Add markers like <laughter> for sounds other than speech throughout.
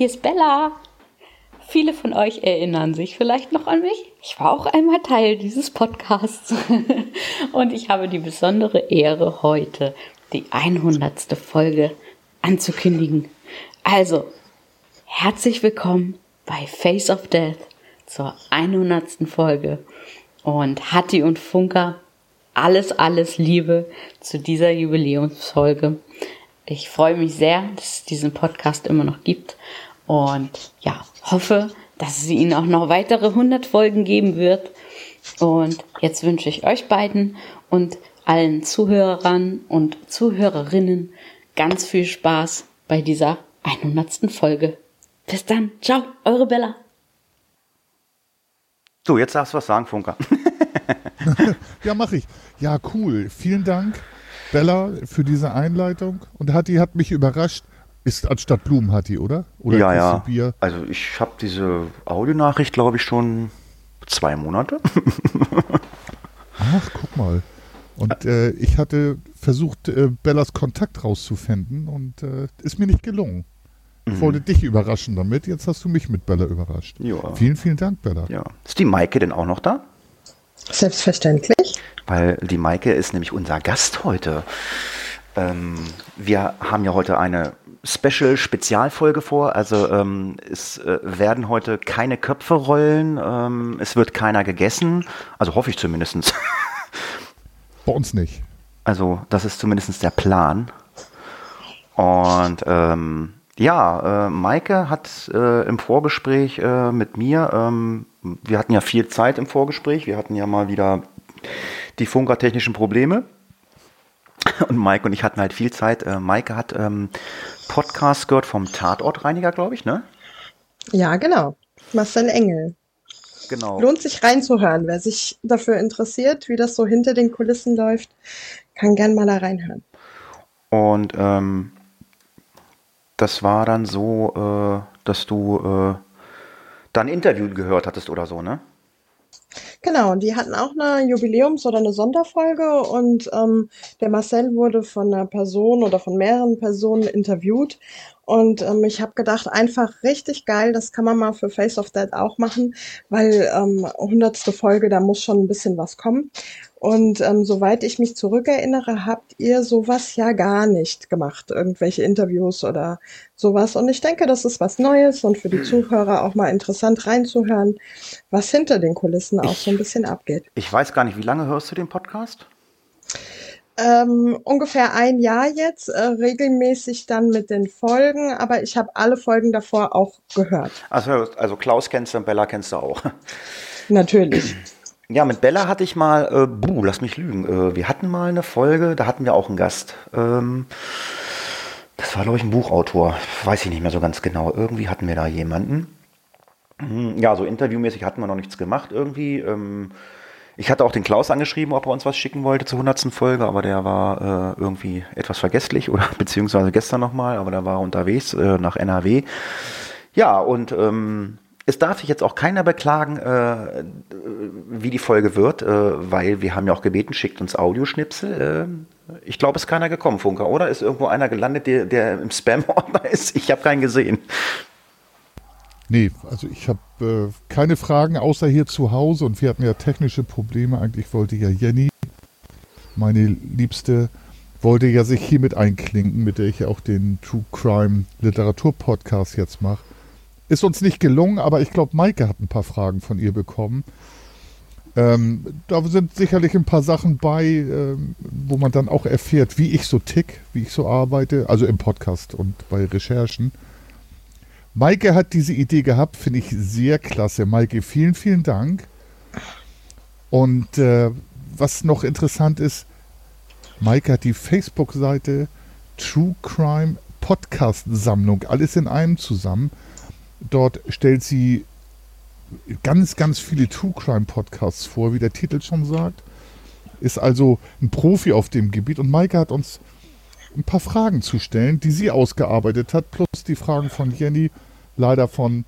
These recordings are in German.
Hier ist Bella. Viele von euch erinnern sich vielleicht noch an mich. Ich war auch einmal Teil dieses Podcasts. <laughs> Und ich habe die besondere Ehre, heute die 100. Folge anzukündigen. Also, herzlich willkommen bei Face of Death zur 100. Folge. Und Hatti und Funker, alles, alles Liebe zu dieser Jubiläumsfolge. Ich freue mich sehr, dass es diesen Podcast immer noch gibt und ja, hoffe, dass es ihn auch noch weitere 100 Folgen geben wird. Und jetzt wünsche ich euch beiden und allen Zuhörern und Zuhörerinnen ganz viel Spaß bei dieser 100. Folge. Bis dann. Ciao, eure Bella. So, jetzt darfst du was sagen, Funker. <laughs> ja, mache ich. Ja, cool. Vielen Dank, Bella, für diese Einleitung. Und Hatti hat mich überrascht. Ist anstatt Blumen Hatti, oder? Oder ja, ja. Bier? Also ich habe diese Audionachricht, glaube ich, schon zwei Monate. <laughs> Ach, guck mal. Und äh, ich hatte versucht, äh, Bellas Kontakt rauszufinden und äh, ist mir nicht gelungen. Ich Mhm. wollte dich überraschen damit. Jetzt hast du mich mit Bella überrascht. Ja. Vielen, vielen Dank, Bella. Ja. Ist die Maike denn auch noch da? Selbstverständlich. Weil die Maike ist nämlich unser Gast heute. Ähm, wir haben ja heute eine Special-Spezialfolge vor. Also ähm, es äh, werden heute keine Köpfe rollen. Ähm, es wird keiner gegessen. Also hoffe ich zumindest. <laughs> Bei uns nicht. Also das ist zumindest der Plan. Und ähm, ja, äh, Maike hat äh, im Vorgespräch äh, mit mir, ähm, wir hatten ja viel Zeit im Vorgespräch, wir hatten ja mal wieder die funkertechnischen Probleme. Und Maike und ich hatten halt viel Zeit. Äh, Maike hat ähm, Podcast gehört vom Tatortreiniger, glaube ich, ne? Ja, genau. Marcel Engel. Genau. Lohnt sich reinzuhören. Wer sich dafür interessiert, wie das so hinter den Kulissen läuft, kann gern mal da reinhören. Und ähm, das war dann so, äh, dass du äh, da ein Interview gehört hattest oder so, ne? Genau, die hatten auch eine Jubiläums- oder eine Sonderfolge und ähm, der Marcel wurde von einer Person oder von mehreren Personen interviewt. Und ähm, ich habe gedacht, einfach richtig geil, das kann man mal für Face of Dead auch machen, weil ähm, hundertste Folge, da muss schon ein bisschen was kommen. Und ähm, soweit ich mich zurückerinnere, habt ihr sowas ja gar nicht gemacht, irgendwelche Interviews oder sowas. Und ich denke, das ist was Neues und für die Zuhörer auch mal interessant reinzuhören, was hinter den Kulissen auch so ein bisschen abgeht. Ich weiß gar nicht, wie lange hörst du den Podcast? Ähm, ungefähr ein Jahr jetzt, äh, regelmäßig dann mit den Folgen, aber ich habe alle Folgen davor auch gehört. Also, also Klaus kennst du und Bella kennst du auch. Natürlich. <clears throat> Ja, mit Bella hatte ich mal, äh, buh, lass mich lügen, äh, wir hatten mal eine Folge, da hatten wir auch einen Gast. Ähm, das war, glaube ich, ein Buchautor, weiß ich nicht mehr so ganz genau. Irgendwie hatten wir da jemanden. Hm, Ja, so interviewmäßig hatten wir noch nichts gemacht irgendwie. Ähm, ich hatte auch den Klaus angeschrieben, ob er uns was schicken wollte zur 100. Folge, aber der war äh, irgendwie etwas vergesslich oder <laughs> beziehungsweise gestern nochmal, aber da war er unterwegs äh, nach NRW. Ja, und ähm, es darf sich jetzt auch keiner beklagen, äh, wie die Folge wird, äh, weil wir haben ja auch gebeten, schickt uns Audioschnipsel. Äh, ich glaube, es ist keiner gekommen, Funker, oder? Ist irgendwo einer gelandet, der, der im Spam-Ordner <laughs> ist? Ich habe keinen gesehen. Nee, also ich habe äh, keine Fragen außer hier zu Hause und wir hatten ja technische Probleme. Eigentlich wollte ja Jenny, meine Liebste, wollte ja sich hiermit einklinken, mit der ich ja auch den True Crime Literatur Podcast jetzt mache. Ist uns nicht gelungen, aber ich glaube, Maike hat ein paar Fragen von ihr bekommen. Ähm, da sind sicherlich ein paar Sachen bei, ähm, wo man dann auch erfährt, wie ich so tick, wie ich so arbeite, also im Podcast und bei Recherchen. Maike hat diese Idee gehabt, finde ich sehr klasse. Maike, vielen, vielen Dank. Und äh, was noch interessant ist, Maike hat die Facebook-Seite True Crime Podcast-Sammlung, alles in einem zusammen. Dort stellt sie ganz, ganz viele True Crime Podcasts vor, wie der Titel schon sagt. Ist also ein Profi auf dem Gebiet und Maike hat uns ein paar Fragen zu stellen, die sie ausgearbeitet hat, plus die Fragen von Jenny. Leider von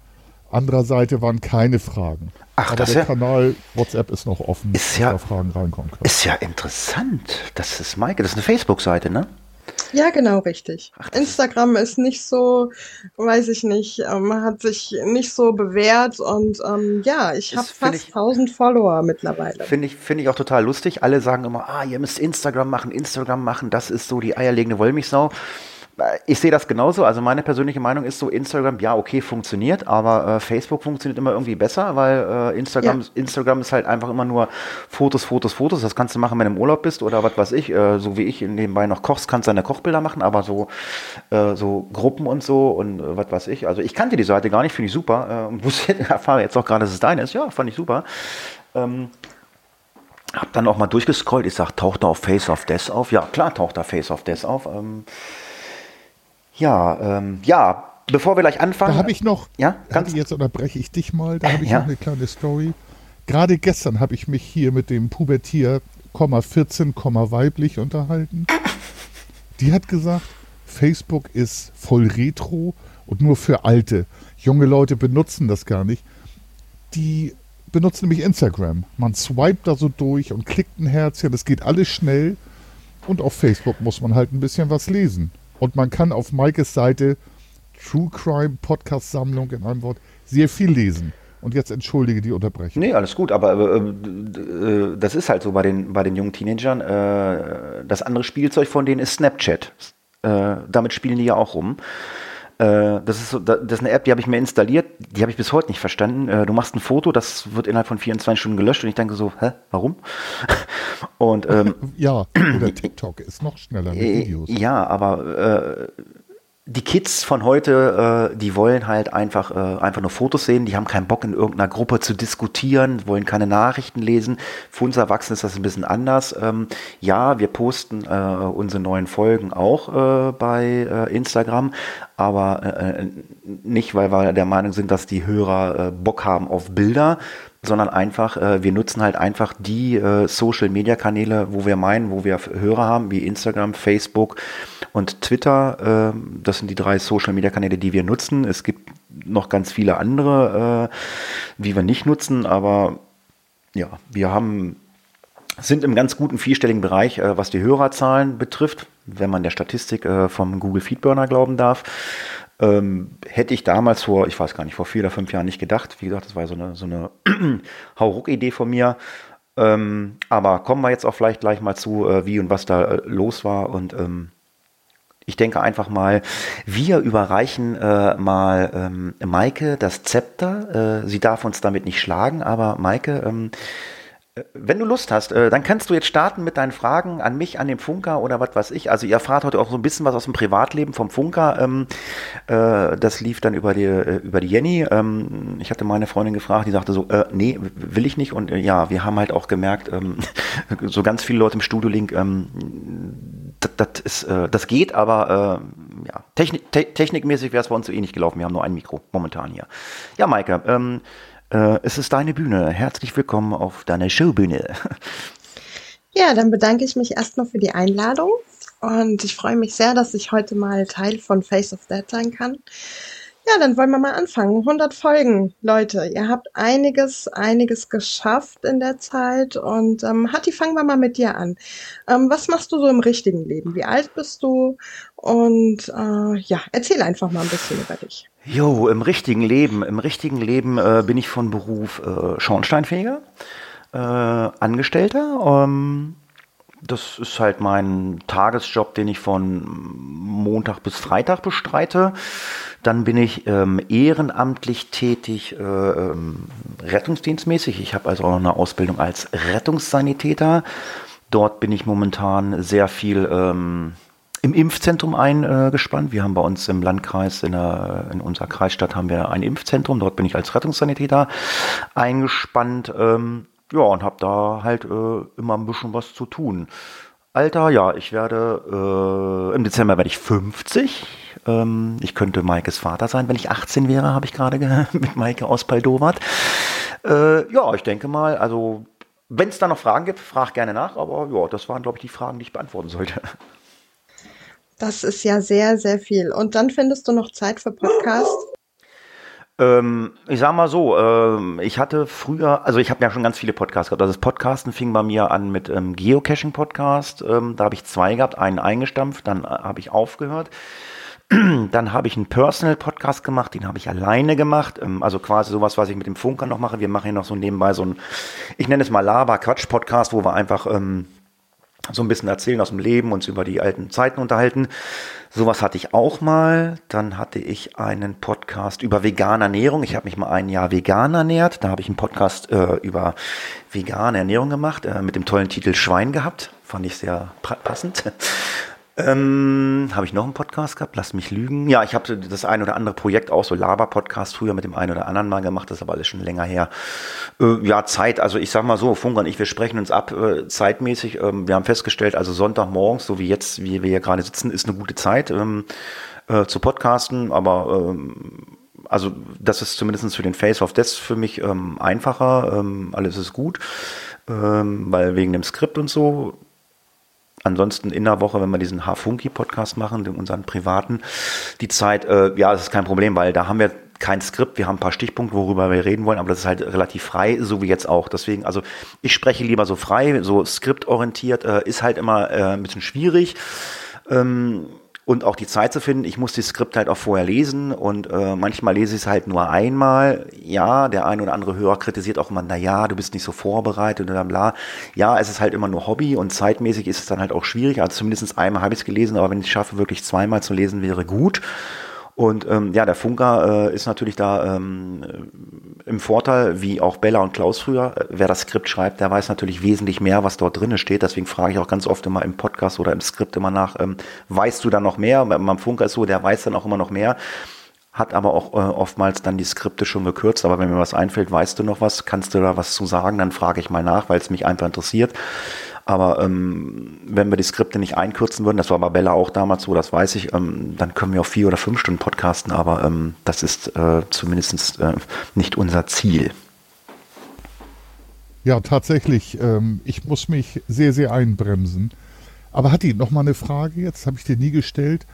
anderer Seite waren keine Fragen. Ach, Aber der ja- Kanal WhatsApp ist noch offen, Ist ja- da Fragen reinkommen können. Ist ja interessant. Das ist Maike, das ist eine Facebook-Seite, ne? Ja, genau, richtig. Ach, Instagram ist nicht so, weiß ich nicht, ähm, hat sich nicht so bewährt und ähm, ja, ich habe find fast ich- 1000 Follower mittlerweile. Finde ich, finde ich auch total lustig. Alle sagen immer, ah, ihr müsst Instagram machen, Instagram machen, das ist so die eierlegende Wollmilchsau. Ich sehe das genauso. Also meine persönliche Meinung ist so, Instagram, ja, okay, funktioniert, aber äh, Facebook funktioniert immer irgendwie besser, weil äh, Instagram, Ja. Instagram ist halt einfach immer nur Fotos, Fotos, Fotos. Das kannst du machen, wenn du im Urlaub bist oder was weiß ich. Äh, so wie ich nebenbei noch kochst, kannst du deine Kochbilder machen, aber so, äh, so Gruppen und so und äh, was weiß ich. Also ich kannte die Seite gar nicht, finde ich super. Äh, und <laughs> wusste, erfahre jetzt auch gerade, dass es deine ist. Ja, fand ich super. Hab dann auch mal durchgescrollt. Ich sag, taucht da auf Face of Death auf? Ja, klar taucht da Face of Death auf. Ähm, ja, ähm, ja, bevor wir gleich anfangen. Da habe ich noch, Ja, ganz jetzt unterbreche ich dich mal, da habe ich Ja. noch eine kleine Story. Gerade gestern habe ich mich hier mit dem Pubertier, Komma 14, Komma weiblich unterhalten. Die hat gesagt, Facebook ist voll retro und nur für Alte. Junge Leute benutzen das gar nicht. Die benutzen nämlich Instagram. Man swipet da so durch und klickt ein Herzchen, das geht alles schnell. Und auf Facebook muss man halt ein bisschen was lesen. Und man kann auf Maikes Seite True Crime Podcast Sammlung in einem Wort sehr viel lesen. Und jetzt entschuldige die Unterbrechung. Nee, alles gut, aber äh, äh, das ist halt so bei den, bei den jungen Teenagern. Äh, das andere Spielzeug von denen ist Snapchat. Äh, damit spielen die ja auch rum. Äh, das, ist so, da- das ist eine App, die habe ich mir installiert, die habe ich bis heute nicht verstanden. Äh, du machst ein Foto, das wird innerhalb von 24 Stunden gelöscht und ich denke so, hä, warum? <laughs> Und ähm, Ja, <clears throat> oder TikTok ist noch schneller mit Äh, Videos. Ja, aber äh, die Kids von heute, äh, die wollen halt einfach, äh, einfach nur Fotos sehen, die haben keinen Bock in irgendeiner Gruppe zu diskutieren, wollen keine Nachrichten lesen. Für uns Erwachsene ist das ein bisschen anders. Ähm, ja, wir posten äh, unsere neuen Folgen auch äh, bei äh, Instagram, aber äh, nicht, weil wir der Meinung sind, dass die Hörer äh, Bock haben auf Bilder, sondern einfach, äh, wir nutzen halt einfach die äh, Social-Media-Kanäle, wo wir meinen, wo wir Hörer haben, wie Instagram, Facebook und Twitter. Äh, das sind die drei Social-Media-Kanäle, die wir nutzen. Es gibt noch ganz viele andere, äh, die wir nicht nutzen, aber ja, wir haben sind im ganz guten vierstelligen Bereich, äh, was die Hörerzahlen betrifft, wenn man der Statistik äh, vom Google Feedburner glauben darf. Ähm, hätte ich damals vor, ich weiß gar nicht, vor vier oder fünf Jahren nicht gedacht. Wie gesagt, das war so eine, so eine <clears throat> Hauruck-Idee von mir. Ähm, aber kommen wir jetzt auch vielleicht gleich mal zu, äh, wie und was da äh, los war. Und ähm, ich denke einfach mal, wir überreichen äh, mal ähm, Maike das Zepter. Äh, sie darf uns damit nicht schlagen, aber Maike, ähm, äh, wenn du Lust hast, äh, dann kannst du jetzt starten mit deinen Fragen an mich, an den Funker oder was weiß ich. Also ihr erfahrt heute auch so ein bisschen was aus dem Privatleben vom Funker. Ähm, äh, das lief dann über die, äh, über die Jenny. Ähm, ich hatte meine Freundin gefragt, die sagte so, nee, will ich nicht. Und ja, wir haben halt auch gemerkt, ähm, <laughs> so ganz viele Leute im Studio Link, ähm, das, ist, das geht, aber ja, Technik, te technikmäßig wäre es bei uns so ähnlich gelaufen. Wir haben nur ein Mikro momentan hier. Ja, Maike, äh, es ist deine Bühne. Herzlich willkommen auf deiner Showbühne. <laughs> Ja, dann bedanke ich mich erstmal für die Einladung und ich freue mich sehr, dass ich heute mal Teil von Face of Dead sein kann. Ja, dann wollen wir mal anfangen. 100 Folgen, Leute. Ihr habt einiges, einiges geschafft in der Zeit. Und ähm, Hatti, fangen wir mal mit dir an. Ähm, was machst du so im richtigen Leben? Wie alt bist du? Und äh, ja, erzähl einfach mal ein bisschen über dich. Jo, im richtigen Leben, im richtigen Leben äh, bin ich von Beruf äh, Schornsteinfeger, äh, Angestellter. Ähm, das ist halt mein Tagesjob, den ich von Montag bis Freitag bestreite. Dann bin ich ähm, ehrenamtlich tätig, äh, ähm, rettungsdienstmäßig. Ich habe also auch noch eine Ausbildung als Rettungssanitäter. Dort bin ich momentan sehr viel ähm, im Impfzentrum eingespannt. Wir haben bei uns im Landkreis, in, der, in unserer Kreisstadt haben wir ein Impfzentrum. Dort bin ich als Rettungssanitäter eingespannt. Ähm, ja, und habe da halt äh, immer ein bisschen was zu tun. Alter, ja, ich werde, äh, im Dezember werde ich 50. Ähm, ich könnte Maikes Vater sein, wenn ich 18 wäre, habe ich gerade <laughs> mit Maike aus Paldowat. Äh, ja, ich denke mal, also wenn es da noch Fragen gibt, frag gerne nach, aber ja, das waren, glaube ich, die Fragen, die ich beantworten sollte. Das ist ja sehr, sehr viel. Und dann findest du noch Zeit für Podcast? Ähm, ich sag mal so, ähm, ich hatte früher, also ich habe ja schon ganz viele Podcasts gehabt. Also das Podcasten fing bei mir an mit ähm, Geocaching-Podcast. Ähm, da habe ich zwei gehabt, einen eingestampft, dann äh, habe ich aufgehört. <clears throat> Dann habe ich einen Personal-Podcast gemacht, den habe ich alleine gemacht. Ähm, also quasi sowas, was ich mit dem Funker noch mache. Wir machen hier noch so nebenbei so ein, ich nenne es mal Laber-Quatsch-Podcast, wo wir einfach ähm, so ein bisschen erzählen aus dem Leben, uns über die alten Zeiten unterhalten. Sowas hatte ich auch mal. Dann hatte ich einen Podcast über vegane Ernährung. Ich habe mich mal ein Jahr vegan ernährt. Da habe ich einen Podcast äh, über vegane Ernährung gemacht, äh, mit dem tollen Titel Schwein gehabt. Fand ich sehr passend. Ähm, habe ich noch einen Podcast gehabt? Lass mich lügen. Ja, ich habe das ein oder andere Projekt auch, so Laber-Podcast früher mit dem einen oder anderen mal gemacht, das ist aber alles schon länger her. Äh, ja, Zeit, also ich sag mal so, Funker und ich, wir sprechen uns ab äh, zeitmäßig. Ähm, wir haben festgestellt, also Sonntagmorgens, so wie jetzt, wie wir hier gerade sitzen, ist eine gute Zeit ähm, äh, zu podcasten, aber ähm, also das ist zumindest für den Face of Death für mich ähm, einfacher. Ähm, alles ist gut, weil wegen dem Skript und so ansonsten in der Woche, wenn wir diesen H-Funky-Podcast machen, den unseren privaten, die Zeit, äh, ja, das ist kein Problem, weil da haben wir kein Skript, wir haben ein paar Stichpunkte, worüber wir reden wollen, aber das ist halt relativ frei, so wie jetzt auch. Deswegen, also ich spreche lieber so frei, so skriptorientiert, äh, ist halt immer äh, ein bisschen schwierig. Ähm, und auch die Zeit zu finden. Ich muss das Skript halt auch vorher lesen und äh, manchmal lese ich es halt nur einmal. Ja, der ein oder andere Hörer kritisiert auch immer, na ja, du bist nicht so vorbereitet dann bla. Ja, es ist halt immer nur Hobby und zeitmäßig ist es dann halt auch schwierig. Also zumindest einmal habe ich es gelesen, aber wenn ich es schaffe, wirklich zweimal zu lesen, wäre gut. Und ähm, ja, der Funker äh, ist natürlich da ähm, im Vorteil, wie auch Bella und Klaus früher. Äh, wer das Skript schreibt, der weiß natürlich wesentlich mehr, was dort drin steht. Deswegen frage ich auch ganz oft immer im Podcast oder im Skript immer nach, ähm, weißt du da noch mehr? Beim Funker ist so, der weiß dann auch immer noch mehr hat aber auch äh, oftmals dann die Skripte schon gekürzt. Aber wenn mir was einfällt, weißt du noch was, kannst du da was zu sagen, dann frage ich mal nach, weil es mich einfach interessiert. Aber ähm, wenn wir die Skripte nicht einkürzen würden, das war bei Bella auch damals so, das weiß ich, ähm, dann können wir auch vier oder fünf Stunden podcasten, aber ähm, das ist äh, zumindest äh, nicht unser Ziel. Ja, tatsächlich. Ähm, ich muss mich sehr, sehr einbremsen. Aber Hatti, noch mal eine Frage jetzt, habe ich dir nie gestellt.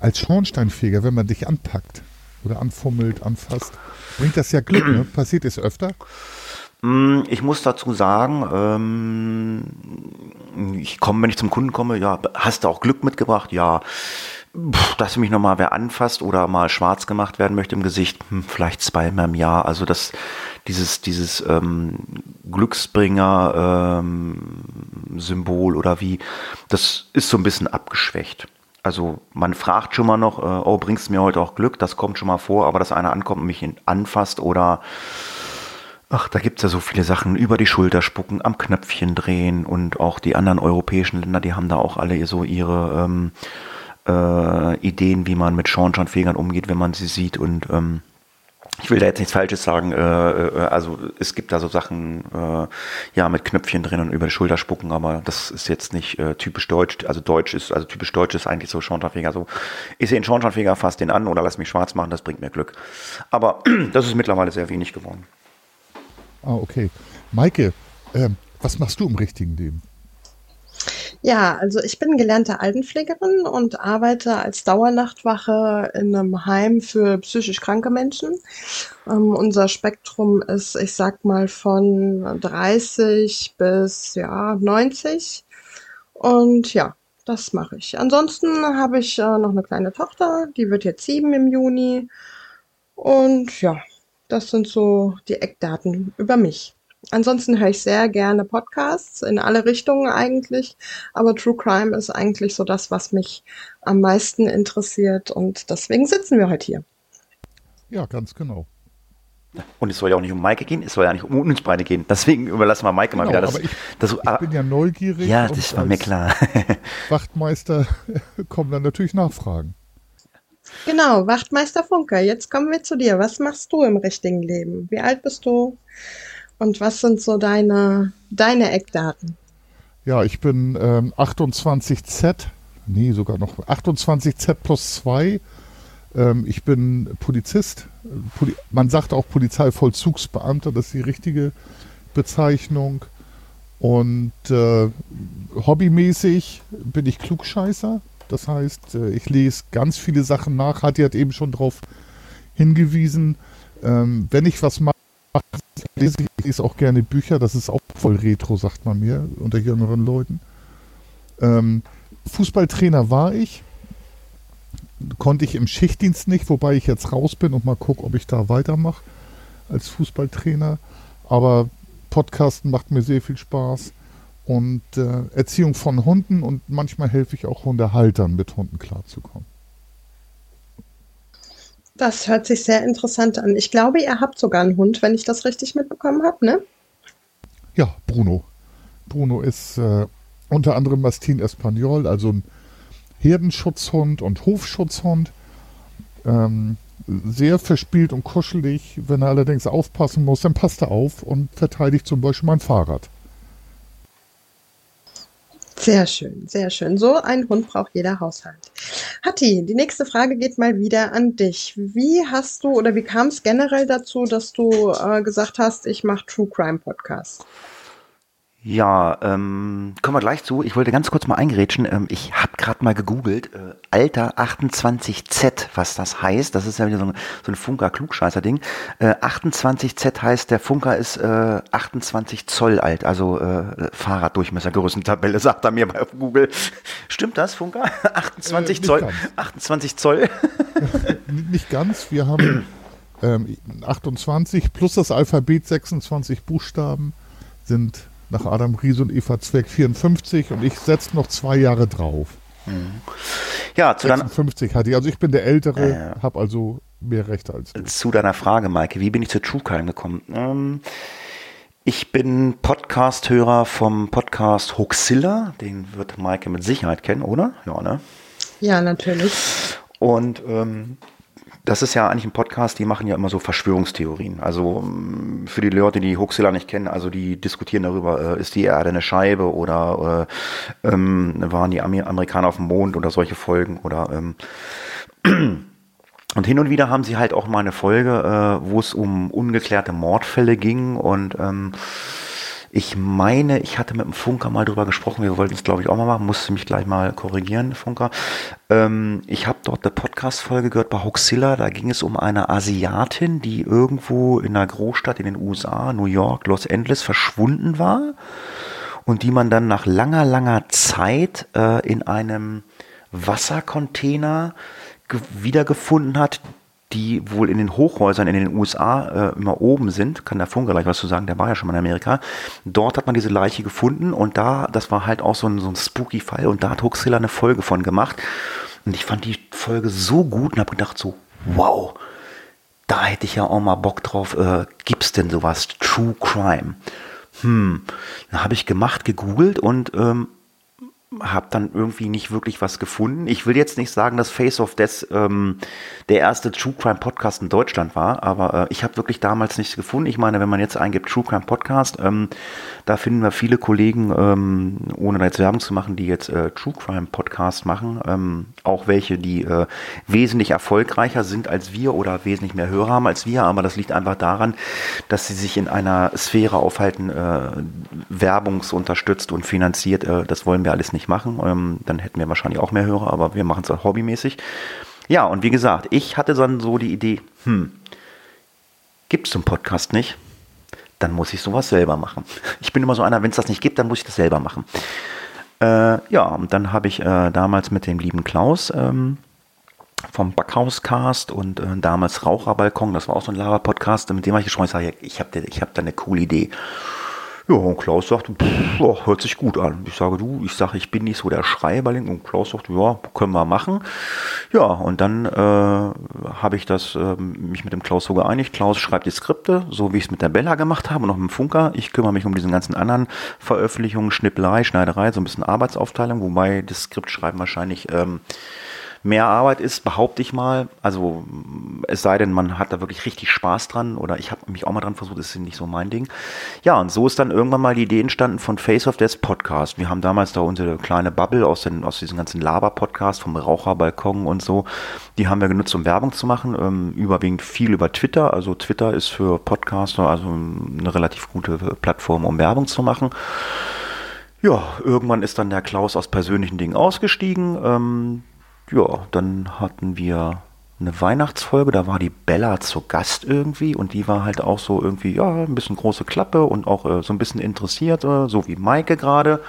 Als Schornsteinfeger, wenn man dich anpackt oder anfummelt, anfasst, bringt das ja Glück, ne? Passiert es öfter? Mm, ich muss dazu sagen, ähm, ich komme, wenn ich zum Kunden komme, ja, hast du auch Glück mitgebracht? Ja. dass mich nochmal wer anfasst oder mal schwarz gemacht werden möchte im Gesicht, hm, vielleicht zweimal im Jahr. Also das, dieses, dieses ähm, Glücksbringer-Symbol ähm, oder wie, das ist so ein bisschen abgeschwächt. Also man fragt schon mal noch, äh, oh, bringst du mir heute auch Glück? Das kommt schon mal vor, aber dass einer ankommt und mich anfasst oder Ach, da gibt's ja so viele Sachen. Über die Schulter spucken, am Knöpfchen drehen und auch die anderen europäischen Länder, die haben da auch alle so ihre ähm, äh, Ideen, wie man mit Schornsteinfegern umgeht, wenn man sie sieht. Und ähm, ich will da jetzt nichts Falsches sagen. Äh, äh, also es gibt da so Sachen, äh, ja, mit Knöpfchen drin und über die Schulter spucken, aber das ist jetzt nicht äh, typisch deutsch. Also deutsch ist, also typisch deutsch ist eigentlich so Schornsteinfeger. So, ich sehe einen Schornsteinfeger, fass den an oder lass mich schwarz machen, das bringt mir Glück. Aber <clears throat> das ist mittlerweile sehr wenig geworden. Ah, okay. Maike, äh, was machst du im richtigen Leben? Ja, also ich bin gelernte Altenpflegerin und arbeite als Dauernachtwache in einem Heim für psychisch kranke Menschen. Ähm, unser Spektrum ist, ich sag mal, von 30 bis ja 90. Und ja, das mache ich. Ansonsten habe ich äh, noch eine kleine Tochter, die wird jetzt sieben im Juni. Und ja, das sind so die Eckdaten über mich. Ansonsten höre ich sehr gerne Podcasts in alle Richtungen eigentlich, aber True Crime ist eigentlich so das, was mich am meisten interessiert und deswegen sitzen wir heute hier. Ja, ganz genau. Und es soll ja auch nicht um Maike gehen, es soll ja nicht um uns beide gehen. Deswegen überlassen wir Maike genau, mal wieder das. Aber ich, das, ich bin ja neugierig. Ja, das war mir klar. Wachtmeister <laughs> kommen dann natürlich Nachfragen. Genau, Wachtmeister Funke, jetzt kommen wir zu dir. Was machst du im richtigen Leben? Wie alt bist du? Und was sind so deine, deine Eckdaten? Ja, ich bin ähm, 28Z, nee, sogar noch 28Z plus 2 Ähm, ich bin Polizist. Poli man sagt auch Polizeivollzugsbeamter, das ist die richtige Bezeichnung. Und äh, hobbymäßig bin ich Klugscheißer. Das heißt, äh, ich lese ganz viele Sachen nach. Hatti hat eben schon darauf hingewiesen. Ähm, wenn ich was mache, lese ich lese auch gerne Bücher. Das ist auch voll retro, sagt man mir, unter jüngeren Leuten. Ähm, Fußballtrainer war ich. Konnte ich im Schichtdienst nicht, wobei ich jetzt raus bin und mal gucke, ob ich da weitermache als Fußballtrainer. Aber Podcasten macht mir sehr viel Spaß. Und äh, Erziehung von Hunden und manchmal helfe ich auch Hundehaltern, mit Hunden klarzukommen. Das hört sich sehr interessant an. Ich glaube, ihr habt sogar einen Hund, wenn ich das richtig mitbekommen habe, ne? Ja, Bruno. Bruno ist äh, unter anderem Mastin Espanol, also ein Herdenschutzhund und Hofschutzhund. Ähm, sehr verspielt und kuschelig. Wenn er allerdings aufpassen muss, dann passt er auf und verteidigt zum Beispiel mein Fahrrad. Sehr schön, sehr schön. So ein Hund braucht jeder Haushalt. Hatti, die nächste Frage geht mal wieder an dich. Wie hast du oder wie kam es generell dazu, dass du äh, gesagt hast, ich mache True Crime Podcast? Ja, ähm, kommen wir gleich zu. Ich wollte ganz kurz mal eingerätschen. Ähm, ich habe gerade mal gegoogelt, äh, Alter 28Z, was das heißt. Das ist ja wieder so ein, so ein Funker-Klugscheißer-Ding. Äh, 28Z heißt, der Funker ist äh, 28 Zoll alt, also äh, Fahrraddurchmesser, Größentabelle, <laughs> sagt er mir bei Google. Stimmt das, Funker? <laughs> 28 Äh, Zoll. ganz. 28 Zoll. <laughs> Nicht ganz. Wir haben ähm, 28 plus das Alphabet 26 Buchstaben sind nach Adam Ries und Eva Zweck 54 und ich setze noch zwei Jahre drauf. Ja, zu deiner, 56 hatte ich. Also ich bin der Ältere, Ja, ja. habe also mehr Rechte als du. zu deiner Frage, Maike, wie bin ich zu True Crime gekommen? Ähm, ich bin Podcast-Hörer vom Podcast Hoaxilla, den wird Maike mit Sicherheit kennen, oder? Ja, ne? Ja, natürlich. Und ähm, das ist ja eigentlich ein Podcast, die machen ja immer so Verschwörungstheorien. Also ähm, für die Leute, die Hoaxilla nicht kennen, also die diskutieren darüber, äh, ist die Erde eine Scheibe oder äh, ähm, waren die Amer Amerikaner auf dem Mond oder solche Folgen oder ähm, und hin und wieder haben sie halt auch mal eine Folge, äh, wo es um ungeklärte Mordfälle ging und ähm, ich meine, ich hatte mit dem Funker mal drüber gesprochen, wir wollten es glaube ich auch mal machen, musste mich gleich mal korrigieren, Funker. Ähm, ich habe dort eine Podcast-Folge gehört bei Hoxilla, da ging es um eine Asiatin, die irgendwo in einer Großstadt in den USA, New York, Los Angeles verschwunden war und die man dann nach langer, langer Zeit äh, in einem Wassercontainer ge- wiedergefunden hat, die wohl in den Hochhäusern in den USA äh, immer oben sind. Kann der Funke gleich was zu sagen, der war ja schon mal in Amerika. Dort hat man diese Leiche gefunden und da, das war halt auch so ein, so ein spooky Fall und da hat Huxilla eine Folge von gemacht. Und ich fand die Folge so gut und habe gedacht so, wow, da hätte ich ja auch mal Bock drauf. Äh, gibt's denn sowas? True Crime. Hm, dann habe ich gemacht, gegoogelt und ähm, habe dann irgendwie nicht wirklich was gefunden. Ich will jetzt nicht sagen, dass Face of Death ähm, der erste True Crime Podcast in Deutschland war, aber äh, ich habe wirklich damals nichts gefunden. Ich meine, wenn man jetzt eingibt True Crime Podcast, ähm, da finden wir viele Kollegen, ähm, ohne da jetzt Werbung zu machen, die jetzt äh, True Crime Podcast machen, ähm, auch welche, die äh, wesentlich erfolgreicher sind als wir oder wesentlich mehr Hörer haben als wir, aber das liegt einfach daran, dass sie sich in einer Sphäre aufhalten, äh, werbungsunterstützt und finanziert. Äh, das wollen wir alles nicht machen. Ähm, dann hätten wir wahrscheinlich auch mehr Hörer, aber wir machen es auch hobbymäßig. Ja, und wie gesagt, ich hatte dann so die Idee, hm, gibt es so einen Podcast nicht? Dann muss ich sowas selber machen. <laughs> Ich bin immer so einer, wenn es das nicht gibt, dann muss ich das selber machen. Äh, ja, und dann habe ich äh, damals mit dem lieben Klaus ähm, vom Backhauscast und äh, damals Raucherbalkon, das war auch so ein Lava-Podcast, mit dem habe ich gesprochen, ich sage, ich habe hab da eine coole Idee. Ja, und Klaus sagt, pff, ja, hört sich gut an. Ich sage, du, ich sage, ich bin nicht so der Schreiberling. Und Klaus sagt, ja, können wir machen. Ja, und dann äh, habe ich das äh, mich mit dem Klaus so geeinigt. Klaus schreibt die Skripte, so wie ich es mit der Bella gemacht habe und auch mit dem Funker. Ich kümmere mich um diesen ganzen anderen Veröffentlichungen, Schnippelei, Schneiderei, so ein bisschen Arbeitsaufteilung, wobei das Skript schreiben wahrscheinlich ähm, mehr Arbeit ist, behaupte ich mal. Also es sei denn, man hat da wirklich richtig Spaß dran oder ich habe mich auch mal dran versucht, das ist nicht so mein Ding. Ja, und so ist dann irgendwann mal die Idee entstanden von Face of Death Podcast. Wir haben damals da unsere kleine Bubble aus, den, aus diesen ganzen Laber-Podcasts vom Raucherbalkon und so. Die haben wir genutzt, um Werbung zu machen. Ähm, überwiegend viel über Twitter. Also Twitter ist für Podcaster also eine relativ gute Plattform, um Werbung zu machen. Ja, irgendwann ist dann der Klaus aus persönlichen Dingen ausgestiegen. Ähm, ja, dann hatten wir eine Weihnachtsfolge, da war die Bella zu Gast irgendwie und die war halt auch so irgendwie, ja, ein bisschen große Klappe und auch äh, so ein bisschen interessiert, äh, so wie Maike gerade.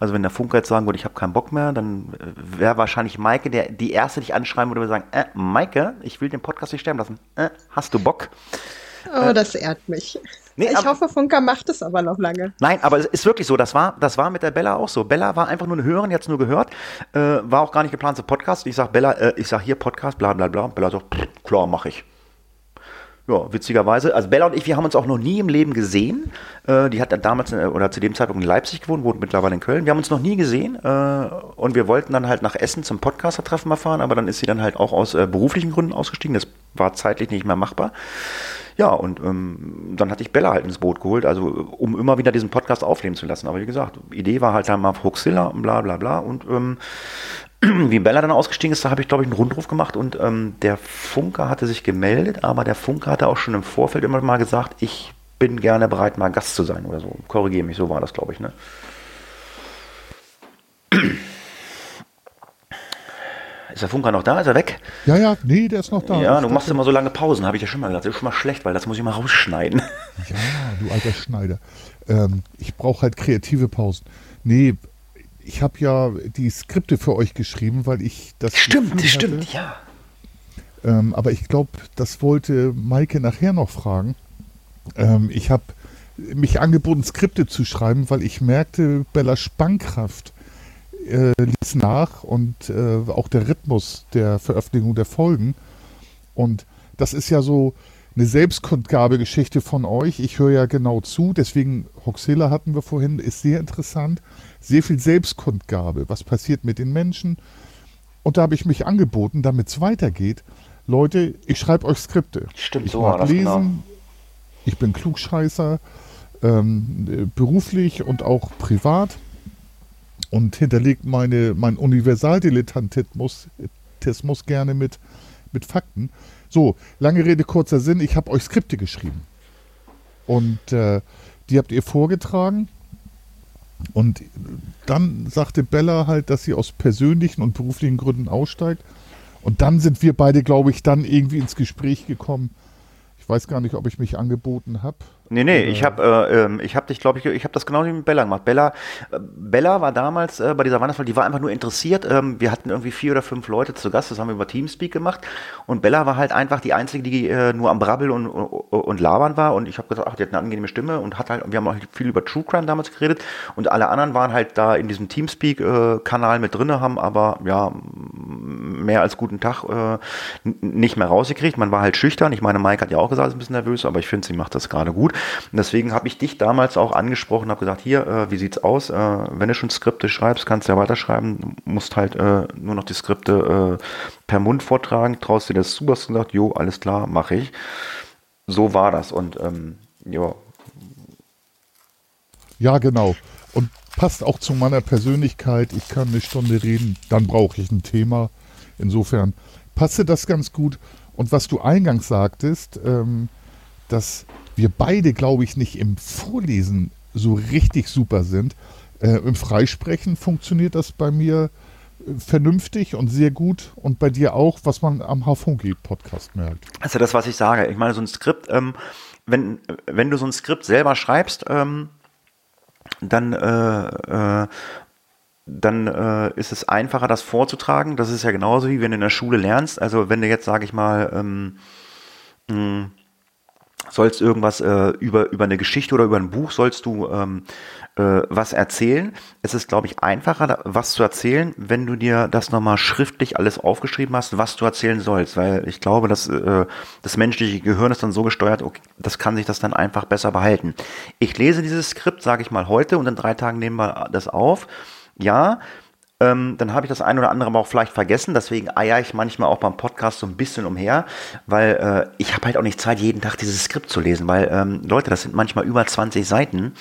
Also wenn der Funker jetzt sagen würde, ich habe keinen Bock mehr, dann äh, wäre wahrscheinlich Maike der, die erste, die ich anschreiben würde, würde sagen, äh, Maike, ich will den Podcast nicht sterben lassen. Äh, hast du Bock? Oh, das ehrt mich. Nee, ich hoffe, Funker macht es aber noch lange. Nein, aber es ist wirklich so. Das war, das war mit der Bella auch so. Bella war einfach nur eine Hörerin, jetzt nur gehört, äh, war auch gar nicht geplant zu Podcast. Ich sag Bella, äh, ich sag hier Podcast, bla bla bla. Bella sagt, klar, mache ich. Ja, witzigerweise. Also Bella und ich, wir haben uns auch noch nie im Leben gesehen. Äh, die hat damals äh, oder zu dem Zeitpunkt in Leipzig gewohnt, wohnt mittlerweile in Köln. Wir haben uns noch nie gesehen äh, und wir wollten dann halt nach Essen zum Podcaster-Treffen mal fahren, aber dann ist sie dann halt auch aus äh, beruflichen Gründen ausgestiegen. Das war zeitlich nicht mehr machbar. Ja, und ähm, dann hatte ich Bella halt ins Boot geholt, also um immer wieder diesen Podcast aufleben zu lassen. Aber wie gesagt, Idee war halt dann mal Hoaxilla und bla bla bla. Und ähm, <clears throat> wie Bella dann ausgestiegen ist, da habe ich, glaube ich, einen Rundruf gemacht und ähm, der Funker hatte sich gemeldet, aber der Funker hatte auch schon im Vorfeld immer mal gesagt, ich bin gerne bereit, mal Gast zu sein oder so. Korrigiere mich, so war das, glaube ich, ne? <clears throat> Ist der Funker noch da? Ist er weg? Ja, ja, nee, der ist noch da. Ja, du machst immer so lange Pausen, habe ich ja schon mal gesagt. Das ist schon mal schlecht, weil das muss ich mal rausschneiden. <laughs> Ja, du alter Schneider. Ähm, ich brauche halt kreative Pausen. Nee, ich habe ja die Skripte für euch geschrieben, weil ich das. Stimmt, das stimmt, ja. Ähm, aber ich glaube, das wollte Maike nachher noch fragen. Ähm, ich habe mich angeboten, Skripte zu schreiben, weil ich merkte, Bella Spannkraft äh, ließ nach und äh, auch der Rhythmus der Veröffentlichung der Folgen. Und das ist ja so eine Selbstkundgabegeschichte von euch. Ich höre ja genau zu, deswegen Hoxilla hatten wir vorhin, ist sehr interessant. Sehr viel Selbstkundgabe. Was passiert mit den Menschen? Und da habe ich mich angeboten, damit es weitergeht. Leute, ich schreibe euch Skripte. Stimmt, ich so mag lesen. Genau. Ich bin Klugscheißer, ähm, beruflich und auch privat und hinterlegt meine, mein Universaldilettantismus gerne mit, mit Fakten. So, lange Rede, kurzer Sinn, ich habe euch Skripte geschrieben. Und äh, die habt ihr vorgetragen. Und dann sagte Bella halt, dass sie aus persönlichen und beruflichen Gründen aussteigt. Und dann sind wir beide, glaube ich, dann irgendwie ins Gespräch gekommen. Ich weiß gar nicht, ob ich mich angeboten habe. Nee, nee, ich habe äh, ähm, ich hab dich, glaube ich, ich habe das genau wie mit Bella gemacht. Bella, äh, Bella war damals äh, bei dieser Weihnachtsfeier, die war einfach nur interessiert. Ähm, wir hatten irgendwie vier oder fünf Leute zu Gast, das haben wir über Teamspeak gemacht. Und Bella war halt einfach die Einzige, die äh, nur am Brabbeln und, und, und labern war. Und ich habe gesagt, ach, die hat eine angenehme Stimme und hat halt, wir haben auch viel über True Crime damals geredet. Und alle anderen waren halt da in diesem Teamspeak-Kanal mit drinne, haben aber ja mehr als guten Tag äh, nicht mehr rausgekriegt. Man war halt schüchtern. Ich meine, Mike hat ja auch gesagt, ist ein bisschen nervös, aber ich finde, sie macht das gerade gut. Deswegen habe ich dich damals auch angesprochen, habe gesagt, hier, äh, wie sieht's aus? Äh, wenn du schon Skripte schreibst, kannst du ja weiterschreiben, musst halt äh, nur noch die Skripte äh, per Mund vortragen, traust dir das zu, hast du gesagt, jo, alles klar, mache ich. So war das und ähm, ja. Ja, genau. Und passt auch zu meiner Persönlichkeit. Ich kann eine Stunde reden, dann brauche ich ein Thema. Insofern passte das ganz gut. Und was du eingangs sagtest, ähm, dass wir beide, glaube ich, nicht im Vorlesen so richtig super sind. Äh, Im Freisprechen funktioniert das bei mir äh, vernünftig und sehr gut und bei dir auch, was man am HVG-Podcast merkt. Also das, was ich sage. Ich meine, so ein Skript, ähm, wenn, wenn du so ein Skript selber schreibst, ähm, dann, äh, äh, dann äh, ist es einfacher, das vorzutragen. Das ist ja genauso wie wenn du in der Schule lernst. Also wenn du jetzt, sage ich mal, ähm, sollst irgendwas äh, über, über eine Geschichte oder über ein Buch sollst du ähm, äh, was erzählen. Es ist, glaube ich, einfacher, was zu erzählen, wenn du dir das nochmal schriftlich alles aufgeschrieben hast, was du erzählen sollst. Weil ich glaube, dass äh, das menschliche Gehirn ist dann so gesteuert, okay, das kann sich das dann einfach besser behalten. Ich lese dieses Skript, sage ich mal, heute und in drei Tagen nehmen wir das auf. Ja, ähm, dann habe ich das ein oder andere aber auch vielleicht vergessen. Deswegen eier ich manchmal auch beim Podcast so ein bisschen umher, weil äh, ich habe halt auch nicht Zeit, jeden Tag dieses Skript zu lesen, weil ähm, Leute, das sind manchmal über 20 Seiten.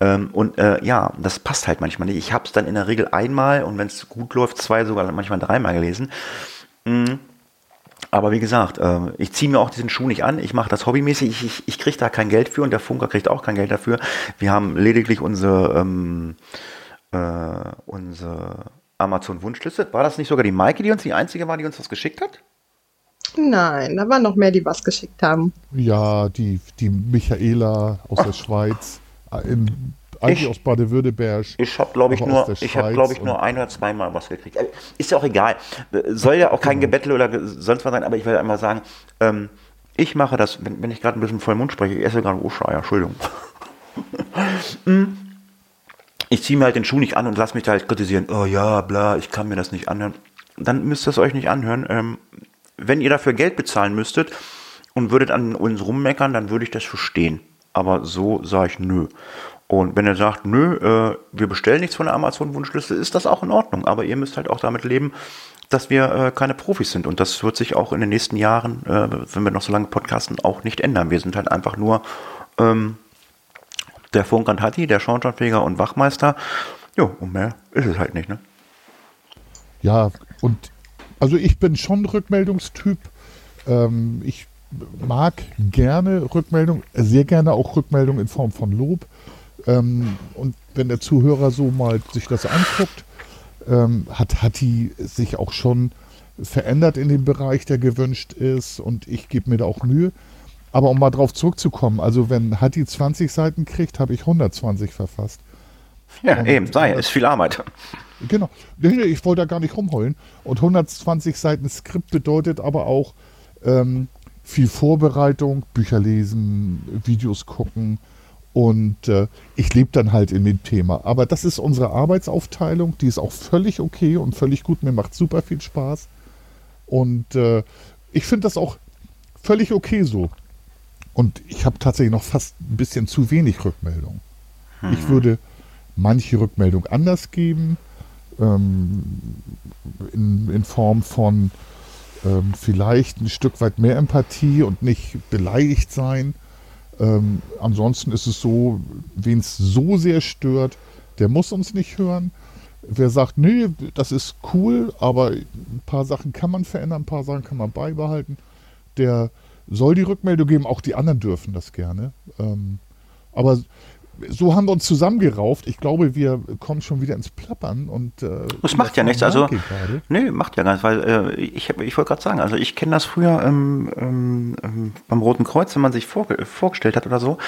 Ähm, und äh, ja, das passt halt manchmal nicht. Ich habe es dann in der Regel einmal und wenn es gut läuft, zwei, sogar manchmal dreimal gelesen. Mhm. Aber wie gesagt, äh, ich ziehe mir auch diesen Schuh nicht an. Ich mache das hobbymäßig. Ich, ich, ich kriege da kein Geld für und der Funker kriegt auch kein Geld dafür. Wir haben lediglich unsere, ähm, äh, unsere Amazon-Wunschliste. War das nicht sogar die Maike, die uns die einzige war, die uns was geschickt hat? Nein, da waren noch mehr, die was geschickt haben. Ja, die, die Michaela aus der Schweiz, äh, in, eigentlich Ich- aus Baden-Württemberg. Ich habe, glaube ich, nur, ich habe, Schweiz glaube ich, nur ein oder zweimal was gekriegt. Äh, Ist ja auch egal. Äh, Soll ja auch kein Gebettel oder sonst was sein, aber ich will einmal sagen, ähm, ich mache das, wenn, wenn ich gerade ein bisschen voll Mund spreche, ich esse gerade Oschreier, Entschuldigung. <laughs> Ich ziehe mir halt den Schuh nicht an und lasse mich da halt kritisieren, oh ja, bla, ich kann mir das nicht anhören. Dann müsst ihr es euch nicht anhören. Ähm, wenn ihr dafür Geld bezahlen müsstet und würdet an uns rummeckern, dann würde ich das verstehen. Aber so sage ich nö. Und wenn ihr sagt, nö, äh, wir bestellen nichts von der Amazon-Wunschliste, ist das auch in Ordnung. Aber ihr müsst halt auch damit leben, dass wir äh, keine Profis sind. Und das wird sich auch in den nächsten Jahren, äh, wenn wir noch so lange podcasten, auch nicht ändern. Wir sind halt einfach nur ähm, der Funkant Hatti, der Schornsteinfeger und Wachmeister. Jo, und mehr ist es halt nicht, ne? Ja, und also ich bin schon Rückmeldungstyp. Ähm, ich mag gerne Rückmeldung, sehr gerne auch Rückmeldung in Form von Lob. Ähm, und wenn der Zuhörer so mal sich das anguckt, ähm, hat Hatti sich auch schon verändert in dem Bereich, der gewünscht ist. Und ich gebe mir da auch Mühe. Aber um mal drauf zurückzukommen, also wenn Hatti 20 Seiten kriegt, habe ich 120 verfasst. Ja, Und, eben, sei, ist viel Arbeit. Genau. Ich wollte da gar nicht rumheulen. Und 120 Seiten Skript bedeutet aber auch ähm, viel Vorbereitung, Bücher lesen, Videos gucken. Und äh, ich lebe dann halt in dem Thema. Aber das ist unsere Arbeitsaufteilung. Die ist auch völlig okay und völlig gut. Mir macht super viel Spaß. Und äh, ich finde das auch völlig okay so. Und ich habe tatsächlich noch fast ein bisschen zu wenig Rückmeldung. Ich würde manche Rückmeldung anders geben, ähm, in, in Form von ähm, vielleicht ein Stück weit mehr Empathie und nicht beleidigt sein. Ähm, ansonsten ist es so, wen es so sehr stört, der muss uns nicht hören. Wer sagt, nee, das ist cool, aber ein paar Sachen kann man verändern, ein paar Sachen kann man beibehalten, der soll die Rückmeldung geben. Auch die anderen dürfen das gerne. Ähm, aber so haben wir uns zusammengerauft. Ich glaube, wir kommen schon wieder ins Plappern und äh, Das macht ja nichts. Also, nee, macht ja gar nichts, weil äh, ich, ich wollte gerade sagen, also ich kenne das früher ähm, ähm, ähm, beim Roten Kreuz, wenn man sich vorge vorgestellt hat oder so,